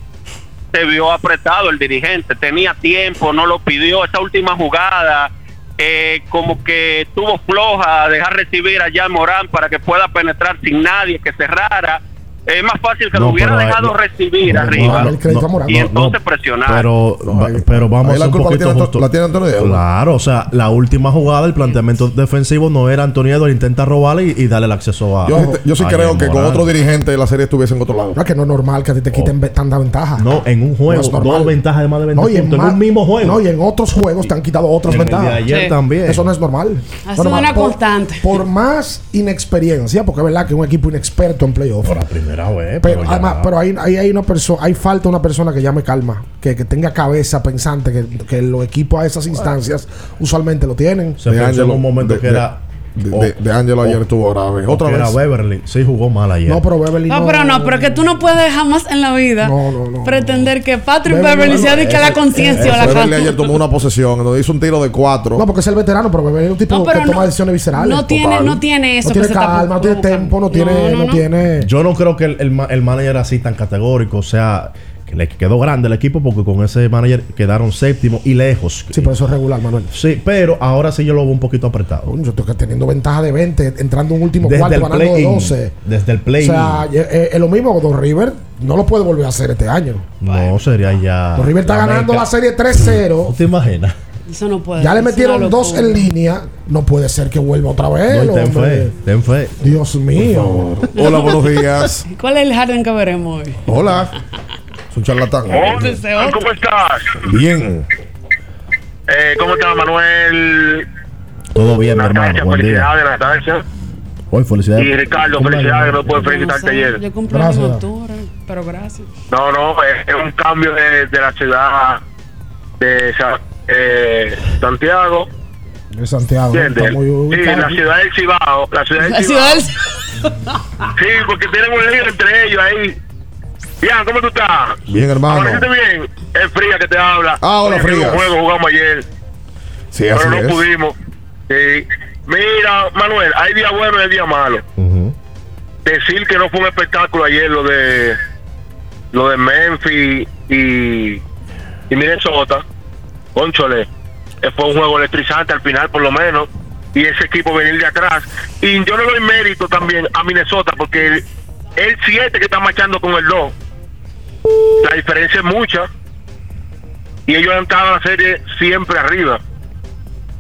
se vio apretado el dirigente, tenía tiempo, no lo pidió. Esa última jugada, eh, como que tuvo floja, dejar recibir a Jan Morán para que pueda penetrar sin nadie, que cerrara. Es más fácil que No, lo hubiera pero ahí- dejado no, recibir no, arriba no, no, y entonces no, presionar. Pero, pero vamos la un la poquito justo. la tiene Antonio Edwards. Claro, o sea, la última jugada, el planteamiento defensivo no era Antonio Edwards intenta robarle y, y darle el acceso a. Yo, yo sí a creo que con otro dirigente la serie estuviese en otro lado. No, es que no es normal que a ti te quiten ve- tanta ventaja. No, en un juego, dos ventajas de más de 20 No, y en, un mismo juego. No, y en otros juegos te han quitado otras En el de ventajas. ayer Sí. también. Eso no es normal. Ha sido una Por- constante. Por más inexperiencia, porque es verdad que un equipo inexperto en playoff. Por la primera vez. Pero, ya además, pero ahí, ahí hay una persona, hay falta una persona que llame calma, que, que tenga cabeza pensante, que, que los equipos a esas instancias usualmente lo tienen. Se pensó en un momento de- que de- era. De, o- de, ayer o- estuvo grave. Otra vez. Era Beverly. Sí, jugó mal ayer. No, pero Beverly No, pero no, pero que tú no puedes jamás en la vida pretender que Patrick Beverly sea de que la conciencia o la Beverly ayer tomó una posesión donde hizo un tiro de cuatro. No, porque es el veterano, pero Beverly es un tipo No, que toma no- decisiones viscerales. no tiene- no tiene eso No que tiene se está calma, no tiene tempo, no tiene, no, tiene. Yo no creo que el, el, el manager así tan categórico, o sea, le quedó grande el equipo porque con ese manager quedaron séptimo y lejos. Sí, pero eso es regular, Manuel. Sí, pero ahora sí yo lo veo un poquito apretado. Yo estoy que teniendo ventaja de 20, entrando un último Desde cuarto, el ganando de play-in. 12. Desde el play O sea, eh, eh, es lo mismo con Don River. No lo puede volver a hacer este año. No, sería ya. Don River está la ganando meca. la serie 3-0. ¿No te imaginas? Eso no puede. Ya le metieron dos en línea. No puede ser que vuelva otra vez. No, ten fe, ten fe. Dios mío. *laughs* Hola, buenos días. ¿Cuál es el Harden que veremos hoy? Hola. Es un charlatán. ¿Cómo estás? Bien. Eh, ¿Cómo estás, Manuel? Todo bien, mi hermano. Felicidades, Natacha. Hoy felicidades. Y Ricardo, felicidades, no puedo felicitarte ayer. Yo cumplo en octubre, pero gracias. No, no, es, es un cambio de, de la ciudad de eh, Santiago. De Santiago. ¿Entiendes? Está muy Sí, la ciudad del Cibao. La ciudad del La Cibao. ciudad del... Sí, porque tienen un lío entre ellos ahí. Ian, ¿cómo tú estás? Bien, hermano. ¿Amaneciste bien? Es Fría que te habla. Ah, hola, Frías. buen juego jugamos ayer, Sí, así pero no es. pudimos. Sí. Mira, Manuel, hay día bueno y hay día malo. Decir que no fue un espectáculo ayer lo de lo de Memphis y, y Minnesota, conchole, eh, fue un juego electrizante al final por lo menos y ese equipo venir de atrás y yo le doy mérito también a Minnesota porque el, el 7 que está marchando con el 2 la diferencia es mucha y ellos han estado en la serie siempre arriba.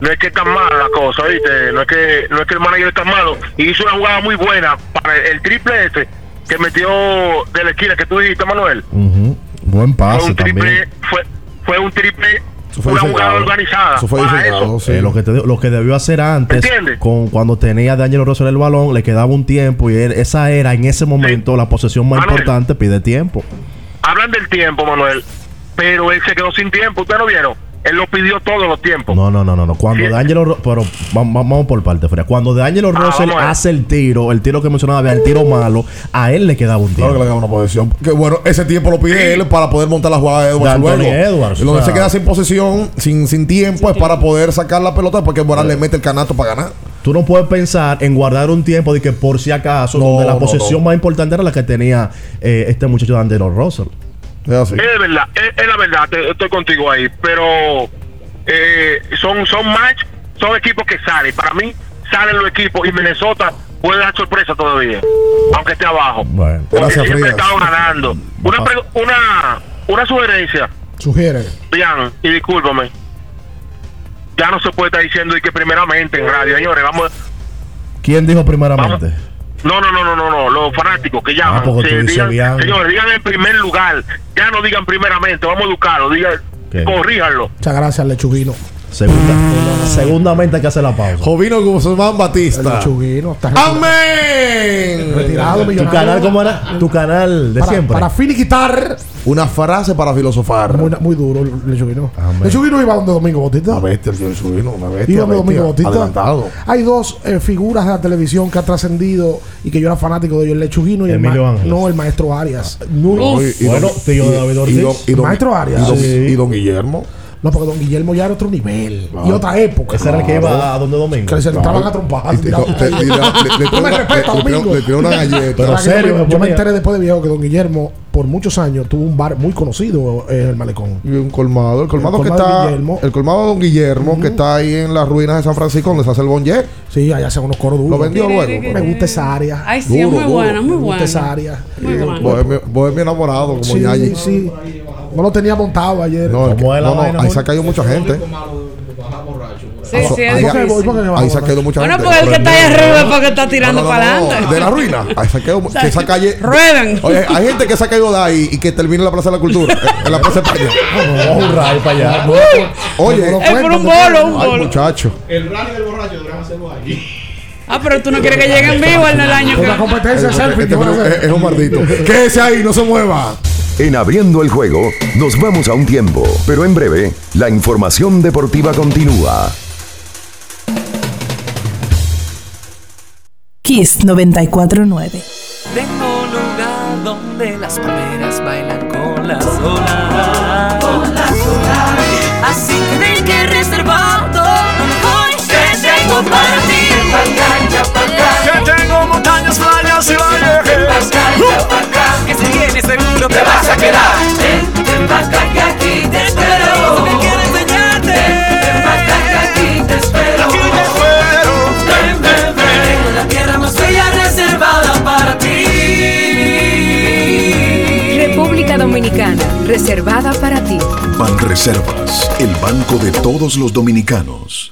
No es que está mala la cosa, ¿viste? No es que, no es que el manager está malo. Y hizo una jugada muy buena para el, el triple ese que metió de la esquina que tú dijiste, Manuel. Buen Fue pase un triple, también. fue, fue un triple, fue una jugada organizada. Eso fue para diseñado, eso. Eh, lo, que te lo que debió hacer antes, con cuando tenía Daniel Russell el balón, le quedaba un tiempo y él- esa era en ese momento la posesión más Manuel. importante, pide tiempo. Hablan del tiempo, Manuel, pero él se quedó sin tiempo. ¿Ustedes no vieron? Él lo pidió todos los tiempos. No, no, no, no, no. Cuando Sí. D'Angelo Ro- pero vamos, vamos por parte, Freya. Cuando D'Angelo Ah, Russell hace el tiro, el tiro que mencionaba, el tiro malo, a él le quedaba un Claro tiempo. que le da una posesión. Que bueno, ese tiempo lo pide él para poder montar la jugada de Edwards De luego. Edwards, Y donde se queda sin posesión, sin, sin tiempo, es para poder sacar la pelota porque Morales le mete el canasto para ganar. Tú no puedes pensar en guardar un tiempo de que por si acaso, No, donde la no, posesión no. más importante era la que tenía eh, este muchacho D'Angelo Russell. Es así. Es verdad, es, es la verdad, te- estoy contigo ahí, pero eh, son son match, son equipos que salen. Para mí salen los equipos y Minnesota puede dar sorpresa todavía, aunque esté abajo. Bueno, gracias, siempre estado ganando. Una, pre- una, una sugerencia, Sugiere. Bian, y discúlpame. Ya no se puede estar diciendo y que primeramente en radio, señores, vamos. ¿Quién dijo primeramente? No, no, no, no, no, no, los fanáticos que llaman. Ah, porque tú se- dices digan- señores, digan en primer lugar, ya no digan primeramente, vamos a educarlo, digan, corríjanlo. Muchas gracias, Lechuguino. Segunda, segundamente hay que hacer la pausa. Jovino Guzmán Batista. Retirado. ¡Amén! Retirado, ¿Tu millonario. canal cómo era? Tu canal de para, siempre. Para finiquitar. Una frase para filosofar. Muy, muy duro, Lechuguino. Lechuguino iba donde Domingo Bautista. Una bestia, el Lechuguino, una bestia. Iba donde. Domingo Bautista. Adelantado. Hay dos eh, figuras de la televisión que han trascendido y que yo era fanático de ellos, el Lechuguino y el, Emilio Ángeles. no, el maestro Arias. No, y- y Bueno, don- tío David y Ortiz. don- y don- Maestro Arias. Y don, Sí. y don Guillermo. No, porque Don Guillermo ya era otro nivel y otra época. Ese era el que iba a donde Domingo. Que se entraban a y le- le- *laughs* le- le- le- le- le- le tiró una galleta. Pero ¿Sabes que serio, yo, me- enteré después de viejo que Don Guillermo por muchos años tuvo un bar muy conocido en el malecón. Y un colmado. El colmado, El que colmado está. Guillermo. El colmado de Don Guillermo, que está ahí en las ruinas de San Francisco, donde se hace el bonje. Sí, allá hacen unos coros duros. Lo vendió luego. Me gusta esa área. Ay, sí, es muy buena, muy Me gusta buena. esa área. Muy buena. Bohemio, bohemio enamorado, como Sí, Yayi. sí. No lo tenía montado ayer. No, ¿Cómo es la no, no, ahí se ha caído mucha gente. Sí, sí, es ahí, ¿Por qué- difícil. por qué va ahí se ha caído mucha Bueno, gente. porque el que está ahí arriba es porque está tirando No, no, para no, adelante. De la ruina. Ahí se ha caído, *laughs* que esa calle. Rueden. Oye, hay gente que se ha caído de ahí y que termina en la Plaza de la Cultura. *laughs* en la Plaza de España. Vamos a hurrar para allá. Oye, Es por un bolo, un ay, bolo. muchacho. El rally del borracho deberían hacerlo ahí. Ah, pero tú no quieres que llegue en vivo en el año que... competencia Este- selfie. que es, hacer. es un maldito. Quédese ahí, no se mueva. En abriendo el juego, nos vamos a un tiempo, pero en breve, la información deportiva continúa. Kiss 949. Tengo un lugar donde las palmeras bailan con las olas. Con las olas. Montañas, playas y valles. Que si vienes seguro te vas a quedar. Ven, ven pa' acá que aquí te espero. Me quiero enseñarte. Ven, ven pa' acá que aquí te espero. Aquí te espero. Ven, ven, ven. Tengo la tierra más bella reservada para ti. República Dominicana, reservada para ti. Banreservas, el banco de todos los dominicanos.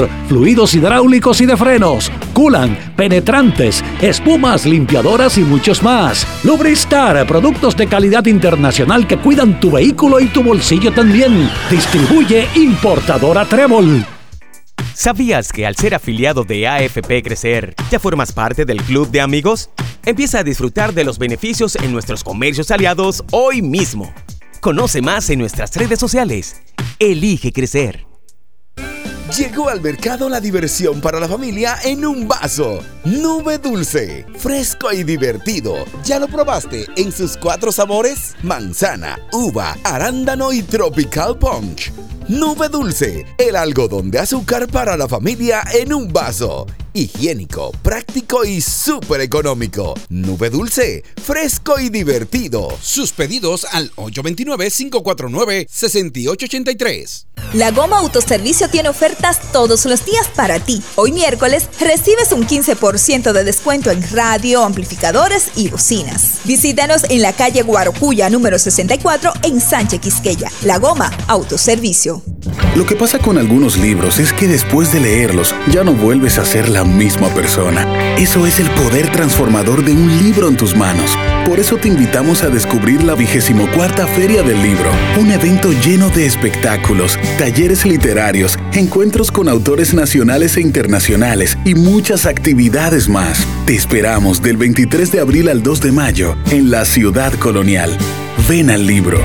fluidos hidráulicos y de frenos, culan, penetrantes, espumas, limpiadoras y muchos más. Lubristar, productos de calidad internacional que cuidan tu vehículo y tu bolsillo también. Distribuye importadora Trébol. ¿Sabías que al ser afiliado de AFP Crecer, ya formas parte del club de amigos? Empieza a disfrutar de los beneficios en nuestros comercios aliados hoy mismo. Conoce más en nuestras redes sociales. Elige crecer. Llegó al mercado la diversión para la familia en un vaso. Nube dulce, fresco y divertido. ¿Ya lo probaste en sus cuatro sabores? Manzana, uva, arándano y tropical punch. Nube dulce, el algodón de azúcar para la familia en un vaso. Higiénico, práctico y súper económico. Nube dulce, fresco y divertido. Sus pedidos al 829-549-6883. La Goma Autoservicio tiene ofertas todos los días para ti. Hoy miércoles recibes un 15% de descuento en radio, amplificadores y bocinas. Visítanos en la calle Guarocuya número 64 en Sánchez Quisqueya. La Goma Autoservicio. Lo que pasa con algunos libros es que después de leerlos ya no vuelves a ser la misma persona. Eso es el poder transformador de un libro en tus manos. Por eso te invitamos a descubrir la vigésimo cuarta Feria del Libro, un evento lleno de espectáculos, talleres literarios, encuentros con autores nacionales e internacionales y muchas actividades más. Te esperamos del 23 de abril al 2 de mayo en la Ciudad Colonial. Ven al libro.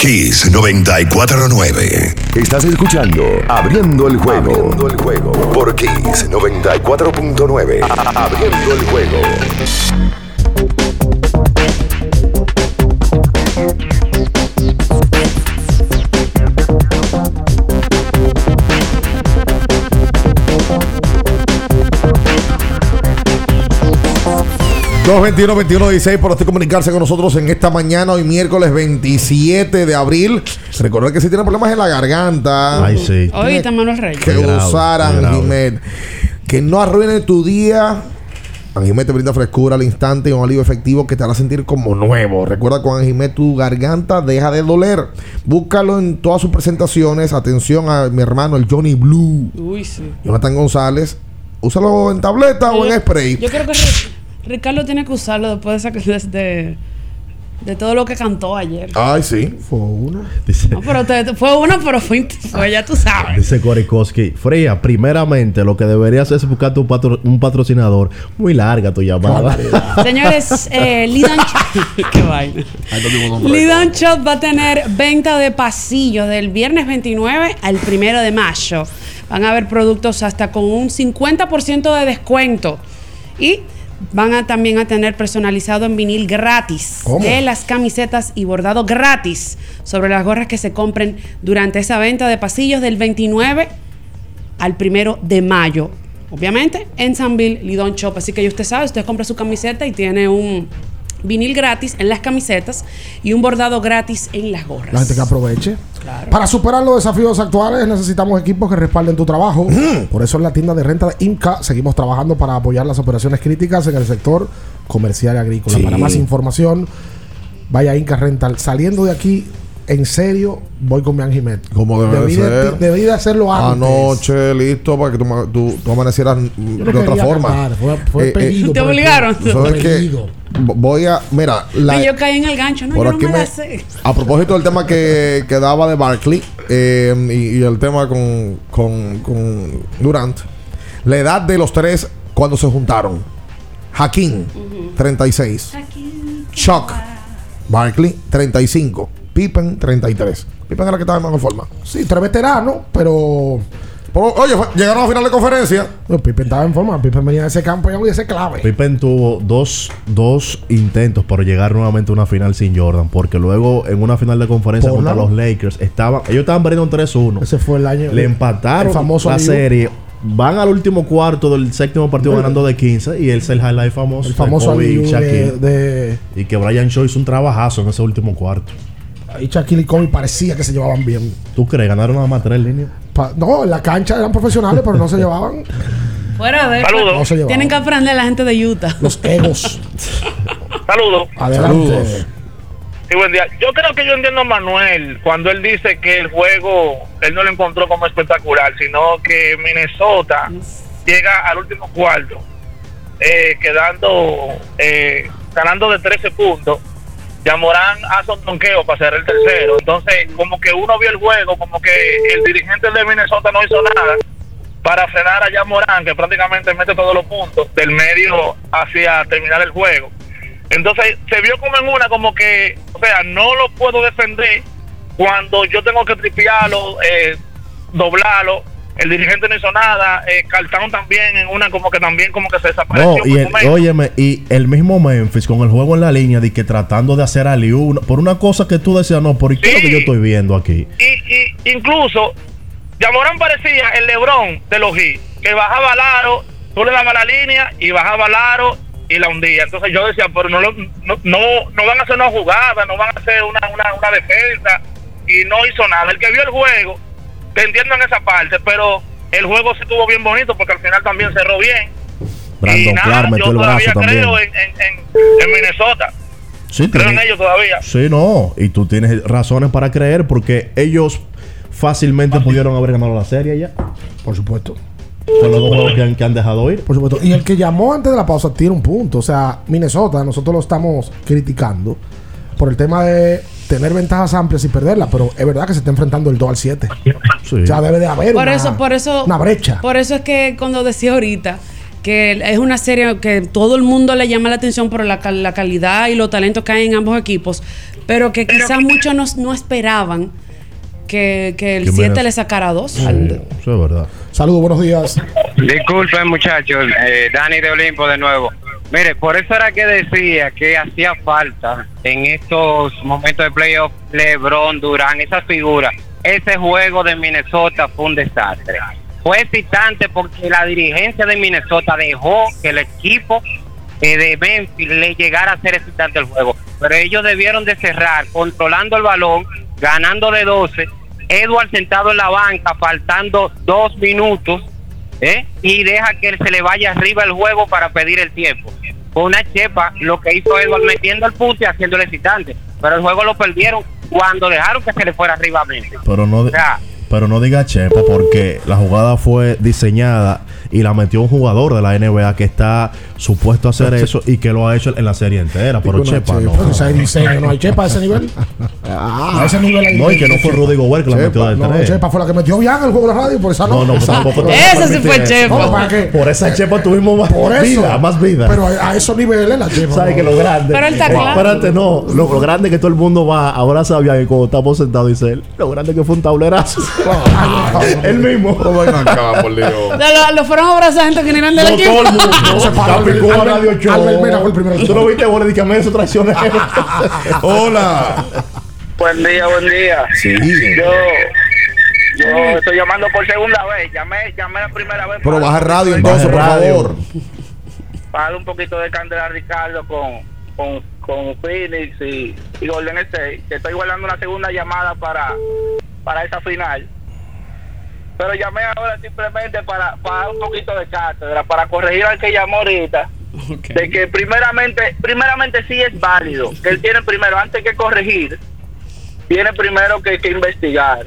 Kiss 949. Estás escuchando Abriendo el juego. Abriendo el juego. Por Kiss 94.9. A- Abriendo el juego. Dos 21 21 16 por usted comunicarse con nosotros en esta mañana, hoy miércoles 27 de abril. Recordar que si tiene problemas en la garganta, Ay, sí. Oíste, Manuel Reyes. que grave, usar. Anjimet. Que no arruine tu día. Anjimet te brinda frescura al instante y un alivio efectivo que te hará sentir como nuevo. Recuerda con Anjimet tu garganta deja de doler. Búscalo en todas sus presentaciones. Atención a mi hermano, el Johnny Blue. Uy, sí. Jonathan González. Úsalo en tableta o en spray. Yo creo que Ricardo tiene que usarlo después de, esa- de, de todo lo que cantó ayer. Ay, sí. Fue una. Dice, No, pero te- fue uno, pero fue, fue ya tú sabes. dice Korikoski, Fría, primeramente lo que deberías es buscarte un, patro- un patrocinador. Muy larga tu llamada. *laughs* Señores, eh, Lidan *laughs* Qué vaina. Lidan Shop va a tener venta de pasillos del viernes 29 al 1 de mayo. Van a haber productos hasta con un 50% de descuento. Y van a también a tener personalizado en vinil gratis. ¿Cómo? De las camisetas y bordado gratis sobre las gorras que se compren durante esa venta de pasillos del 29 al primero de mayo. Obviamente, en Sanville, Lidon Shop. Así que ya usted sabe, usted compra su camiseta y tiene un vinil gratis en las camisetas y un bordado gratis en las gorras. La gente que aproveche. Para superar los desafíos actuales necesitamos equipos que respalden tu trabajo. Por eso en la tienda de renta de IMCA seguimos trabajando para apoyar las operaciones críticas en el sector comercial y agrícola. Sí. Para más información, vaya a Inca Rental. Saliendo de aquí, en serio, voy con mi Anjimet. Como debe debí de de, ser. debí de hacerlo antes. Anoche, listo, para que tú, tú, tú amanecieras Yo de no otra forma. cantar, fue- fue Eh, pedido ¿Te obligaron? ¿Sabes qué? Voy a. Mira, la- y yo caí en el gancho, no, por yo no aquí me me- la sé. a propósito del tema que, que daba de Barkley eh, y, y el tema con, con, con Durant, la edad de los tres cuando se juntaron: Hakim, 36, Chuck, Barkley, 35, Pippen, 33. Pippen era el que estaba en mejor forma. Sí, tres veteranos, pero. Pero, oye, fue- llegaron a final de conferencia. No, Pippen estaba en forma. Pippen venía de ese campo y ese clave. Pippen tuvo dos, dos intentos por llegar nuevamente a una final sin Jordan, porque luego en una final de conferencia contra los Lakers estaban, ellos estaban perdiendo un 3-1. Ese fue el año. Le empataron el famoso la serie. Van al último cuarto del séptimo partido Bueno. ganando de 15 y él es el highlight famoso. El famoso de de- Y que Brian Shaw hizo un trabajazo en ese último cuarto. Ahí Shaquille y Kobe parecía que se llevaban bien. ¿Tú crees? Ganaron nada más tres líneas. Pa- no, en la cancha eran profesionales, pero no se *laughs* llevaban. Fuera de Saludos. No se llevaban. Tienen que aprender la gente de Utah. Los egos. Saludos. Adelante. Sí, buen día. Yo creo que yo entiendo a Manuel cuando él dice que el juego él no lo encontró como espectacular, sino que Minnesota llega al último cuarto eh, quedando eh, ganando de 13 puntos. Yamorán hace un donqueo para hacer el tercero. Entonces, como que uno vio el juego, como que el dirigente de Minnesota no hizo nada para frenar a Yamorán, que prácticamente mete todos los puntos del medio hacia terminar el juego. Entonces se vio como en una, como que, o sea, no lo puedo defender cuando yo tengo que tripearlo, eh, doblarlo, el dirigente no hizo nada, eh, Cartón también en una como que también como que se desapareció. No, y el, óyeme, y el mismo Memphis con el juego en la línea de que tratando de hacer ali uno por una cosa que tú decías, no, por qué es lo que yo estoy viendo aquí? y, y incluso Yamorán parecía el Lebrón de los Heat, que bajaba al aro, tú le dabas la línea y bajaba al aro y la hundía. Entonces yo decía, pero no, no, no, no van a hacer una jugada, no van a hacer una, una, una defensa y no hizo nada. El que vio el juego, te entiendo en esa parte, pero el juego se estuvo bien bonito porque al final también cerró bien. Brandon nada, Clark yo metió el todavía brazo también. creo en, en, en, en Minnesota. Sí, creo en ellos todavía. Sí, no, y tú tienes razones para creer porque ellos fácilmente pudieron haber ganado la serie ya. Por supuesto. Con los dos juegos que han, que han dejado ir. Por supuesto. Y el que llamó antes de la pausa tiene un punto. O sea, Minnesota, nosotros lo estamos criticando por el tema de tener ventajas amplias y perderlas, pero es verdad que se está enfrentando el 2 al 7. O sea, debe de haber Por una, eso, por eso, una brecha. Por eso es que cuando decía ahorita que es una serie que todo el mundo le llama la atención por la, cal- la calidad y los talentos que hay en ambos equipos, pero que quizás muchos no, no esperaban que, que el Que 7 menos- le sacara dos. Eso es verdad. Saludos, buenos días. Disculpen muchachos, eh, Dani de Olimpo de nuevo. Mire, por eso era que decía que hacía falta en estos momentos de playoff LeBron, Durán, esa figura. Ese juego de Minnesota fue un desastre. Fue excitante porque la dirigencia de Minnesota dejó que el equipo eh, de Memphis le llegara a ser excitante el juego. Pero ellos debieron de cerrar controlando el balón, ganando de 12. Edward sentado en la banca, faltando dos minutos, ¿eh? y deja que se le vaya arriba el juego para pedir el tiempo. Fue una chepa lo que hizo Edward metiendo el punto y haciéndole excitante. Pero el juego lo perdieron cuando dejaron que se le fuera arriba a Memphis. Pero no, O sea, pero no diga Chepa porque la jugada fue diseñada y la metió un jugador de la NBA que está supuesto a hacer eso y que lo ha hecho en la serie entera. Pero no Chepa no. chepa, o sea, no hay chepa a ese nivel. *laughs* a ese nivel hay No, y que no fue Rudy Gobert que la metió de No, tres. Chepa fue la que metió bien el juego de la radio, por esa no. No, no, tampoco te Esa voy a permitir eso. No, ¿para qué? Por esa chepa tuvimos más Por eso. vida, más vida. Pero a, a esos niveles la chepa. ¿Sabes no. que lo grande? Pero él está Eh, claro. Espérate, no. Lo, lo grande que todo el mundo va a abrazar a Bian y cuando estamos sentados dice él. Lo grande que fue un tablerazo. *laughs* él mismo. por Dios. Lo, lo fueron a abrazar gente que ni eran del No, equipo. todo el mundo. *laughs* Se paró Albert- Radio Show. Albert Mena fue el primero. Tú no viste bola de que eso traicionero. *laughs* Hola. Buen día, buen día. Sí. Yo, yo estoy llamando por segunda vez. Llamé, llamé la primera vez. Pero baja radio entonces, por favor. Para darle un poquito de candela a Ricardo con, con, con Phoenix y, y Golden State. Que estoy guardando una segunda llamada para, para esa final. Pero llamé ahora simplemente para, para dar un poquito de cátedra, para corregir al que llamó ahorita. De que primeramente, primeramente sí es válido, que él tiene primero, antes que corregir, tiene primero que, que investigar.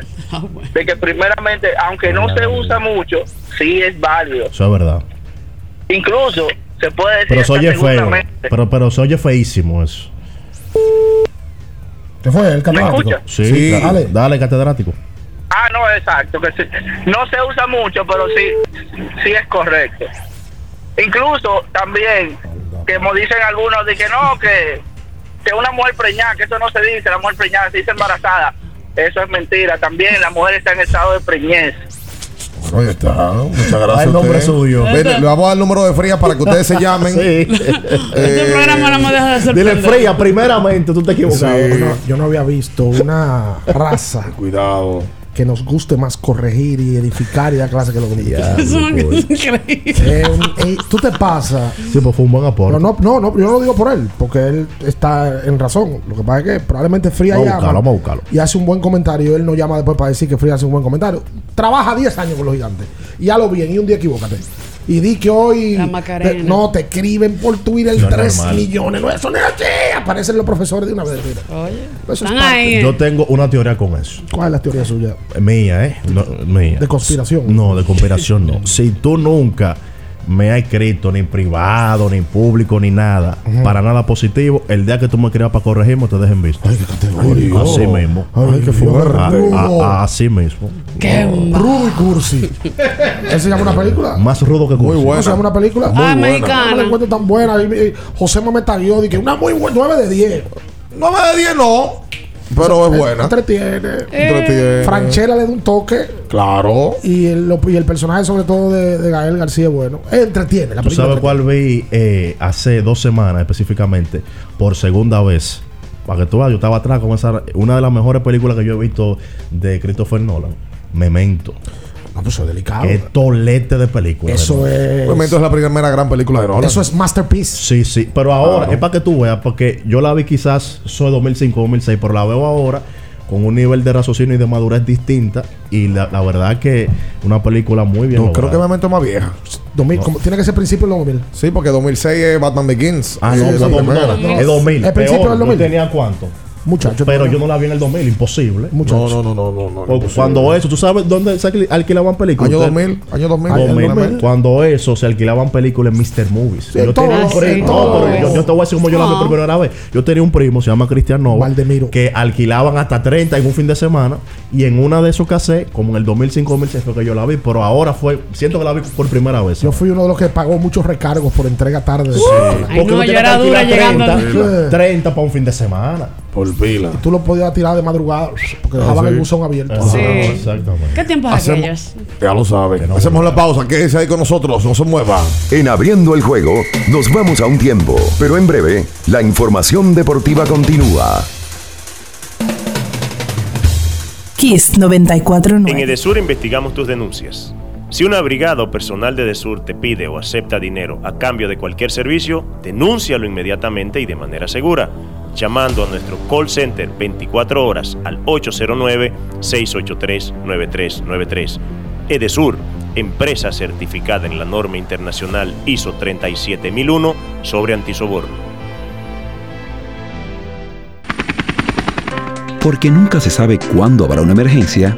De que primeramente, aunque no se usa mucho, sí es válido. Eso es verdad. Incluso se puede decir Pero se oye feo. Pero, pero se oye feísimo eso. ¿Qué fue? ¿El catedrático? Sí, Sí. Dale. Dale, catedrático. Ah, no, exacto. que sí. No se usa mucho, pero sí, sí es correcto. Incluso también, que como dicen algunos, de que no, que, que una mujer preñada, que eso no se dice, la mujer preñada se dice embarazada. Eso es mentira. También la mujer está en estado de preñez. Ahí está. Muchas gracias. Ah, el nombre usted. suyo. Ven, le vamos a dar el número de fría para que ustedes se llamen. *laughs* Sí. *laughs* Este programa no me deja de Dile fría, primeramente, tú te. Sí. No, yo no había visto una raza Cuidado. Que nos guste más corregir y edificar y dar clase que los dominicanos. Eso es increíble. Eh, eh, tú te pasas. Sí, pues fue un buen aporte. Pero no, no, no, yo no lo digo por él, porque él está en razón. Lo que pasa es que probablemente Fría Vamos llama buscarlo, vamos a buscarlo. y hace un buen comentario. Él no llama después para decir que Fría hace un buen comentario. Trabaja 10 años con los gigantes. Y lo bien, y un día equivócate. Y di que hoy. La Macarena. te- no, te escriben por Twitter No es 3 normal. millones. No, eso no es así. Aparecen los profesores de una vez. Mira. Oye, Eso es parte. ahí. eh. Yo tengo una teoría con eso. ¿Cuál es la teoría suya? Mía, ¿eh? No, mía. De conspiración. No, de conspiración no. Si tú nunca me has escrito ni privado, ni público, ni nada, para nada positivo, el día que tú me escribas para corregirme, te dejen visto. Ay, qué categoría. Así mismo. Ay, qué fuerte. A- a- a- así mismo. Qué. Rudo y Cursi. ¿Ese se llama una película? Más rudo que Muy cursi. bueno. ¿Cómo se llama una película? Ah, No me la encuentro tan buena. Y, y José Mameta Guió, que una muy buena, 9 de 10. 9 de 10 no. Pero es Eh, buena. Entretiene. Entretiene. Franchella le da un toque. Claro. Y el, lo- y el personaje, sobre todo de, de Gael García, es bueno. Eh, Entretiene. La ¿Tú sabes cuál vi eh, hace dos semanas específicamente? Por segunda vez. Para que tú veas, yo estaba atrás con esa. Una de las mejores películas que yo he visto de Christopher Nolan. Memento. No, pues eso es delicado. Qué tolete de película. Eso es. Memento es la primera gran película de Nolan. Eso es Masterpiece. Sí, sí. Pero ahora, Claro. es para que tú veas, porque yo la vi quizás, soy 2005, 2006, pero la veo ahora con un nivel de raciocinio y de madurez distinta. Y la, la verdad que una película muy bien. No, creo que. Memento es más vieja. 2000, como- tiene que ser principio del 2000. Sí, porque 2006 es Batman Begins. Ah, no, es la 2000. primera. no, Es 2000. ¿Es principio del ¿Yo 2000? tenía cuánto? Muchacho. Pero yo no la vi en el 2000, imposible. Muchacho. No, no, no, no, no. no. Cuando eso, ¿tú sabes dónde se alquil- alquilaban películas? Año Usted- 2000, año 2000. Dos mil. claramente. Cuando eso se alquilaban películas en Mr. Movies. Sí, yo tenía un sí, primo. no, pero yo, yo te voy a decir cómo yo la vi por primera vez. Yo tenía un primo, se llama Cristian Nova, Valdemiro. que alquilaban hasta 30 en un fin de semana. Y en una de esos cassettes, como en el 2005-2006 fue que yo la vi. Pero ahora fue, siento que la vi por primera vez. Yo fui uno de los que pagó muchos recargos por entrega tarde. Ay, Porque no, yo era dura alquilar llegando. 30, 30 para un fin de semana. Por pila. Tú lo podías tirar de madrugada porque dejaban sí. el buzón abierto. Ah, Sí. Exactamente. ¿Qué tiempos Hacemos- aquellos? Ya lo saben. Hacemos la pausa. Quédese ahí con nosotros. No se mueva. En Abriendo el Juego nos vamos a un tiempo, pero en breve la información deportiva continúa. Kiss En 949. Edesur investigamos tus denuncias. Si una brigada o personal de Edesur te pide o acepta dinero a cambio de cualquier servicio, denúncialo inmediatamente y de manera segura, llamando a nuestro call center 24 horas al 809-683-9393. Edesur, empresa certificada en la norma internacional ISO 37001 sobre antisoborno. Porque nunca se sabe cuándo habrá una emergencia,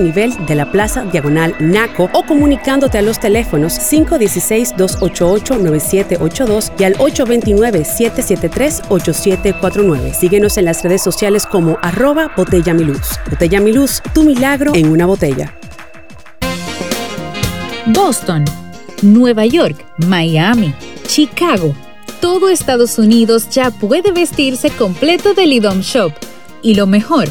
nivel de la Plaza Diagonal Naco o comunicándote a los teléfonos 516-288-9782 y al 829-773-8749. Síguenos en las redes sociales como arroba Botella Miluz. Botella Miluz, tu milagro en una botella. Boston, Nueva York, Miami, Chicago. Todo Estados Unidos ya puede vestirse completo del IDOM Shop. Y lo mejor,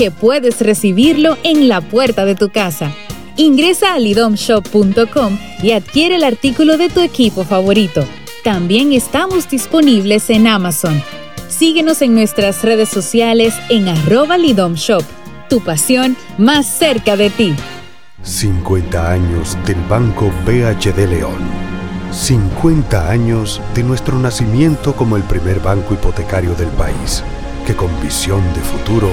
que puedes recibirlo en la puerta de tu casa. Ingresa a lidomshop.com y adquiere el artículo de tu equipo favorito. También estamos disponibles en Amazon. Síguenos en nuestras redes sociales en arroba lidomshop. Tu pasión más cerca de ti. 50 años del Banco BHD León. 50 años de nuestro nacimiento como el primer banco hipotecario del país, que con visión de futuro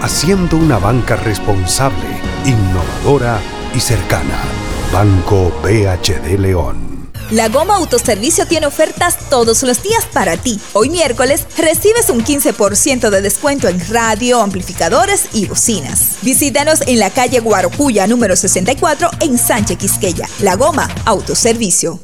haciendo una banca responsable, innovadora y cercana. Banco BHD León. La Goma Autoservicio tiene ofertas todos los días para ti. Hoy miércoles recibes un 15% de descuento en radio, amplificadores y bocinas. Visítanos en la calle Guarocuya número 64 en Sánchez Quisqueya. La Goma Autoservicio.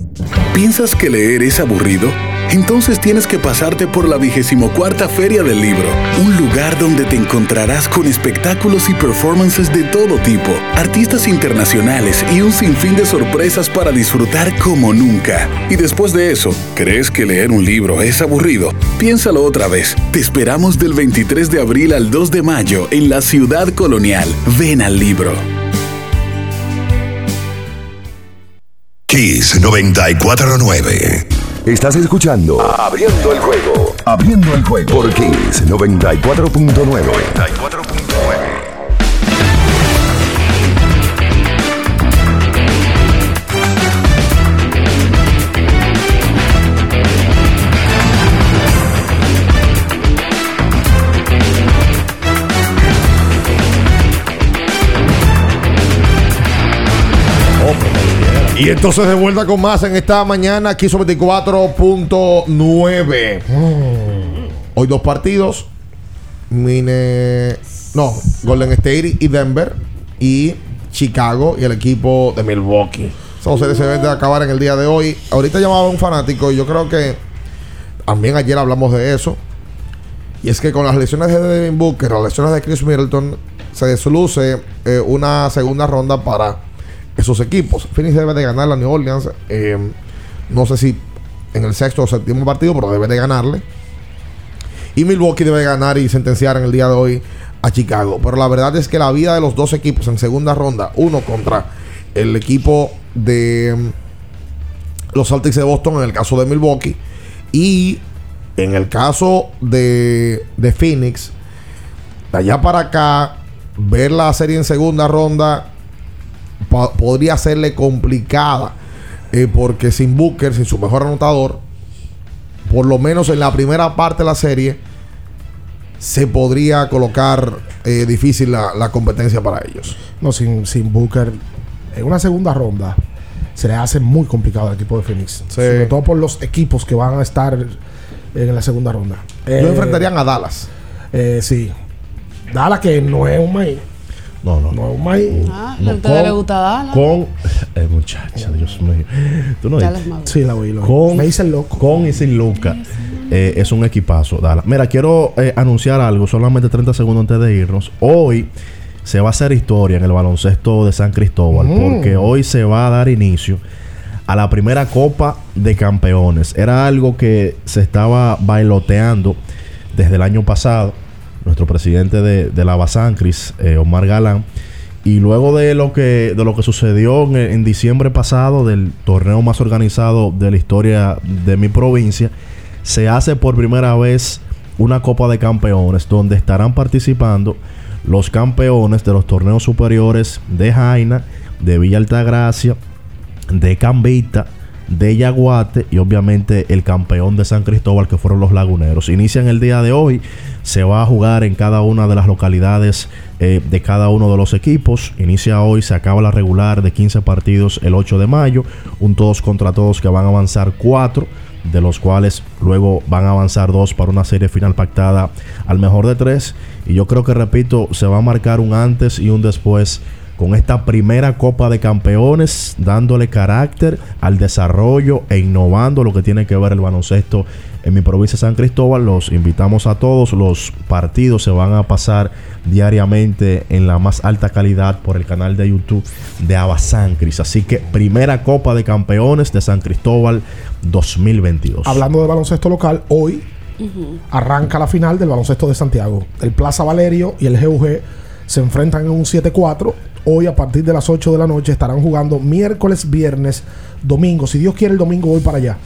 ¿Piensas que leer es aburrido? Entonces tienes que pasarte por la 24 Feria del Libro, un lugar donde te encontrarás con espectáculos y performances de todo tipo, artistas internacionales y un sinfín de sorpresas para disfrutar como nunca. Y después de eso, ¿crees que leer un libro es aburrido? Piénsalo otra vez. Te esperamos del 23 de abril al 2 de mayo en la ciudad colonial. Ven al libro. Kiss 949. Estás escuchando Abriendo el juego. Abriendo el juego por Kiss 94.9. 94.9. Y entonces de vuelta con más en esta mañana, aquí sobre 24.9. Hoy dos partidos. Mine. No, Golden State y Denver. Y Chicago y el equipo de Milwaukee. Esas series se deben de acabar en el día de hoy. Ahorita llamaba un fanático y yo creo que también ayer hablamos de eso. Y es que con las lesiones de Devin Booker, las lesiones de Chris Middleton, se desluce eh, una segunda ronda para esos equipos. Phoenix debe de ganar a New Orleans. eh, no sé si en el sexto o séptimo partido, pero debe de ganarle. Y Milwaukee debe ganar y sentenciar en el día de hoy a Chicago. Pero la verdad es que la vida de los dos equipos en segunda ronda, uno contra el equipo de mm, los Celtics de Boston en el caso de Milwaukee y en el caso de, de Phoenix, de allá para acá, ver la serie en segunda ronda po- podría hacerle complicada. eh, porque sin Booker, sin su mejor anotador, por lo menos en la primera parte de la serie, se podría colocar eh, difícil la, la competencia para ellos. No, sin, sin Booker, en una segunda ronda se le hace muy complicado al equipo de Phoenix. Sobre todo por los equipos que van a estar en la segunda ronda. Lo enfrentarían a Dallas. Eh, sí. Dallas que no es un. No, no. No maíz. Ah, a ustedes les gusta Dallas. Con. Eh, muchacha, Dios mío. Tú no dices. Sí, la oí. Con, Me dicen loco. Con y sin Luca. Eh, es un equipazo. Dallas. Mira, quiero eh, anunciar algo, solamente 30 segundos antes de irnos. Hoy se va a hacer historia en el baloncesto de San Cristóbal, Mm. porque hoy se va a dar inicio a la primera Copa de Campeones. Era algo que se estaba bailoteando desde el año pasado. Nuestro presidente de, la Basancris, eh, Omar Galán, y luego de lo que, de lo que sucedió en, en diciembre pasado, del torneo más organizado de la historia de mi provincia, se hace por primera vez una Copa de Campeones donde estarán participando los campeones de los torneos superiores de Jaina, de Villa Altagracia, de Cambita, de Yaguate y obviamente el campeón de San Cristóbal que fueron los laguneros. Inician el día de hoy, se va a jugar en cada una de las localidades eh, de cada uno de los equipos. Inicia hoy, se acaba la regular de 15 partidos el 8 de mayo, un todos contra todos que van a avanzar 4 de los cuales luego van a avanzar dos para una serie final pactada al mejor de tres. Y yo creo que, repito, se va a marcar un antes y un después con esta primera Copa de Campeones, dándole carácter al desarrollo e innovando lo que tiene que ver el baloncesto en mi provincia de San Cristóbal. Los invitamos a todos. Los partidos se van a pasar diariamente en la más alta calidad por el canal de YouTube de Abasancris. Así que primera Copa de Campeones de San Cristóbal 2022. Hablando de baloncesto local, hoy arranca la final del baloncesto de Santiago. El Plaza Valerio y el GUG se enfrentan en un 7-4. Hoy a partir de las 8 de la noche estarán jugando miércoles, viernes, domingo. Si Dios quiere el domingo voy para allá.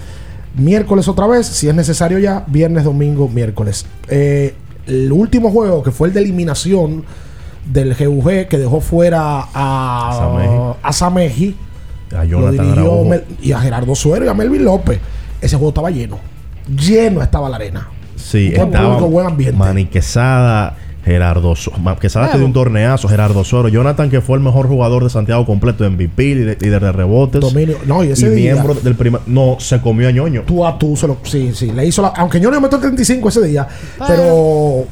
Miércoles otra vez, si es necesario ya, viernes, domingo, miércoles. Eh, el último juego que fue el de eliminación del GUG que dejó fuera a Sameji. a A lo dirigió. Mel- y a Gerardo Suero y a Melvin López. Ese juego estaba lleno. Lleno estaba la arena. Sí, Buen estaba público, buen ambiente. Manny Quesada, Gerardo So- Ma- Quesada que Claro. dio un torneazo, Gerardo Soro, Jonathan que fue el mejor jugador de Santiago completo en MVP, líder líder de rebotes. Dominio. No, y ese día- miembro del primer no se comió a ñoño. Tú a tú se lo. Sí, sí. Le hizo la. Aunque yo no metió 35 ese día. Pero.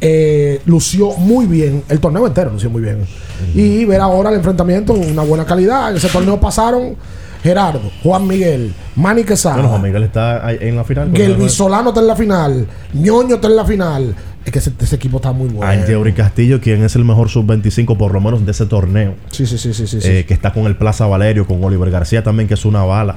eh, lució muy bien. El torneo entero lució muy bien. Y ver ahora el enfrentamiento, una buena calidad. En ese torneo pasaron Gerardo, Juan Miguel, Manny Quesada. Bueno, Juan Miguel está ahí en la final. Gelby Solano está en la final. Ñoño está en la final. Es que ese, ese equipo está muy bueno. Angeuri Castillo, quien es el mejor sub-25 por lo menos de ese torneo. Sí, sí, sí, sí, sí. sí. Eh, que está con el Plaza Valerio, con Oliver García también, que es una bala.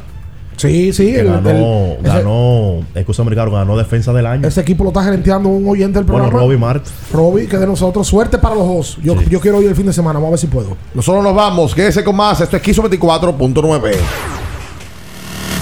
Sí, sí. Que el- ganó, el- ese- ganó, escúchame Ricardo, ganó defensa del año. Ese equipo lo está gerenteando un oyente del Bueno, programa. Robbie Mart. Robbie, que de nosotros. Suerte para los dos. Yo, yo quiero ir el fin de semana. Vamos a ver si puedo. Nosotros nos vamos. Quédese con más. Esto es Quiso 24.9.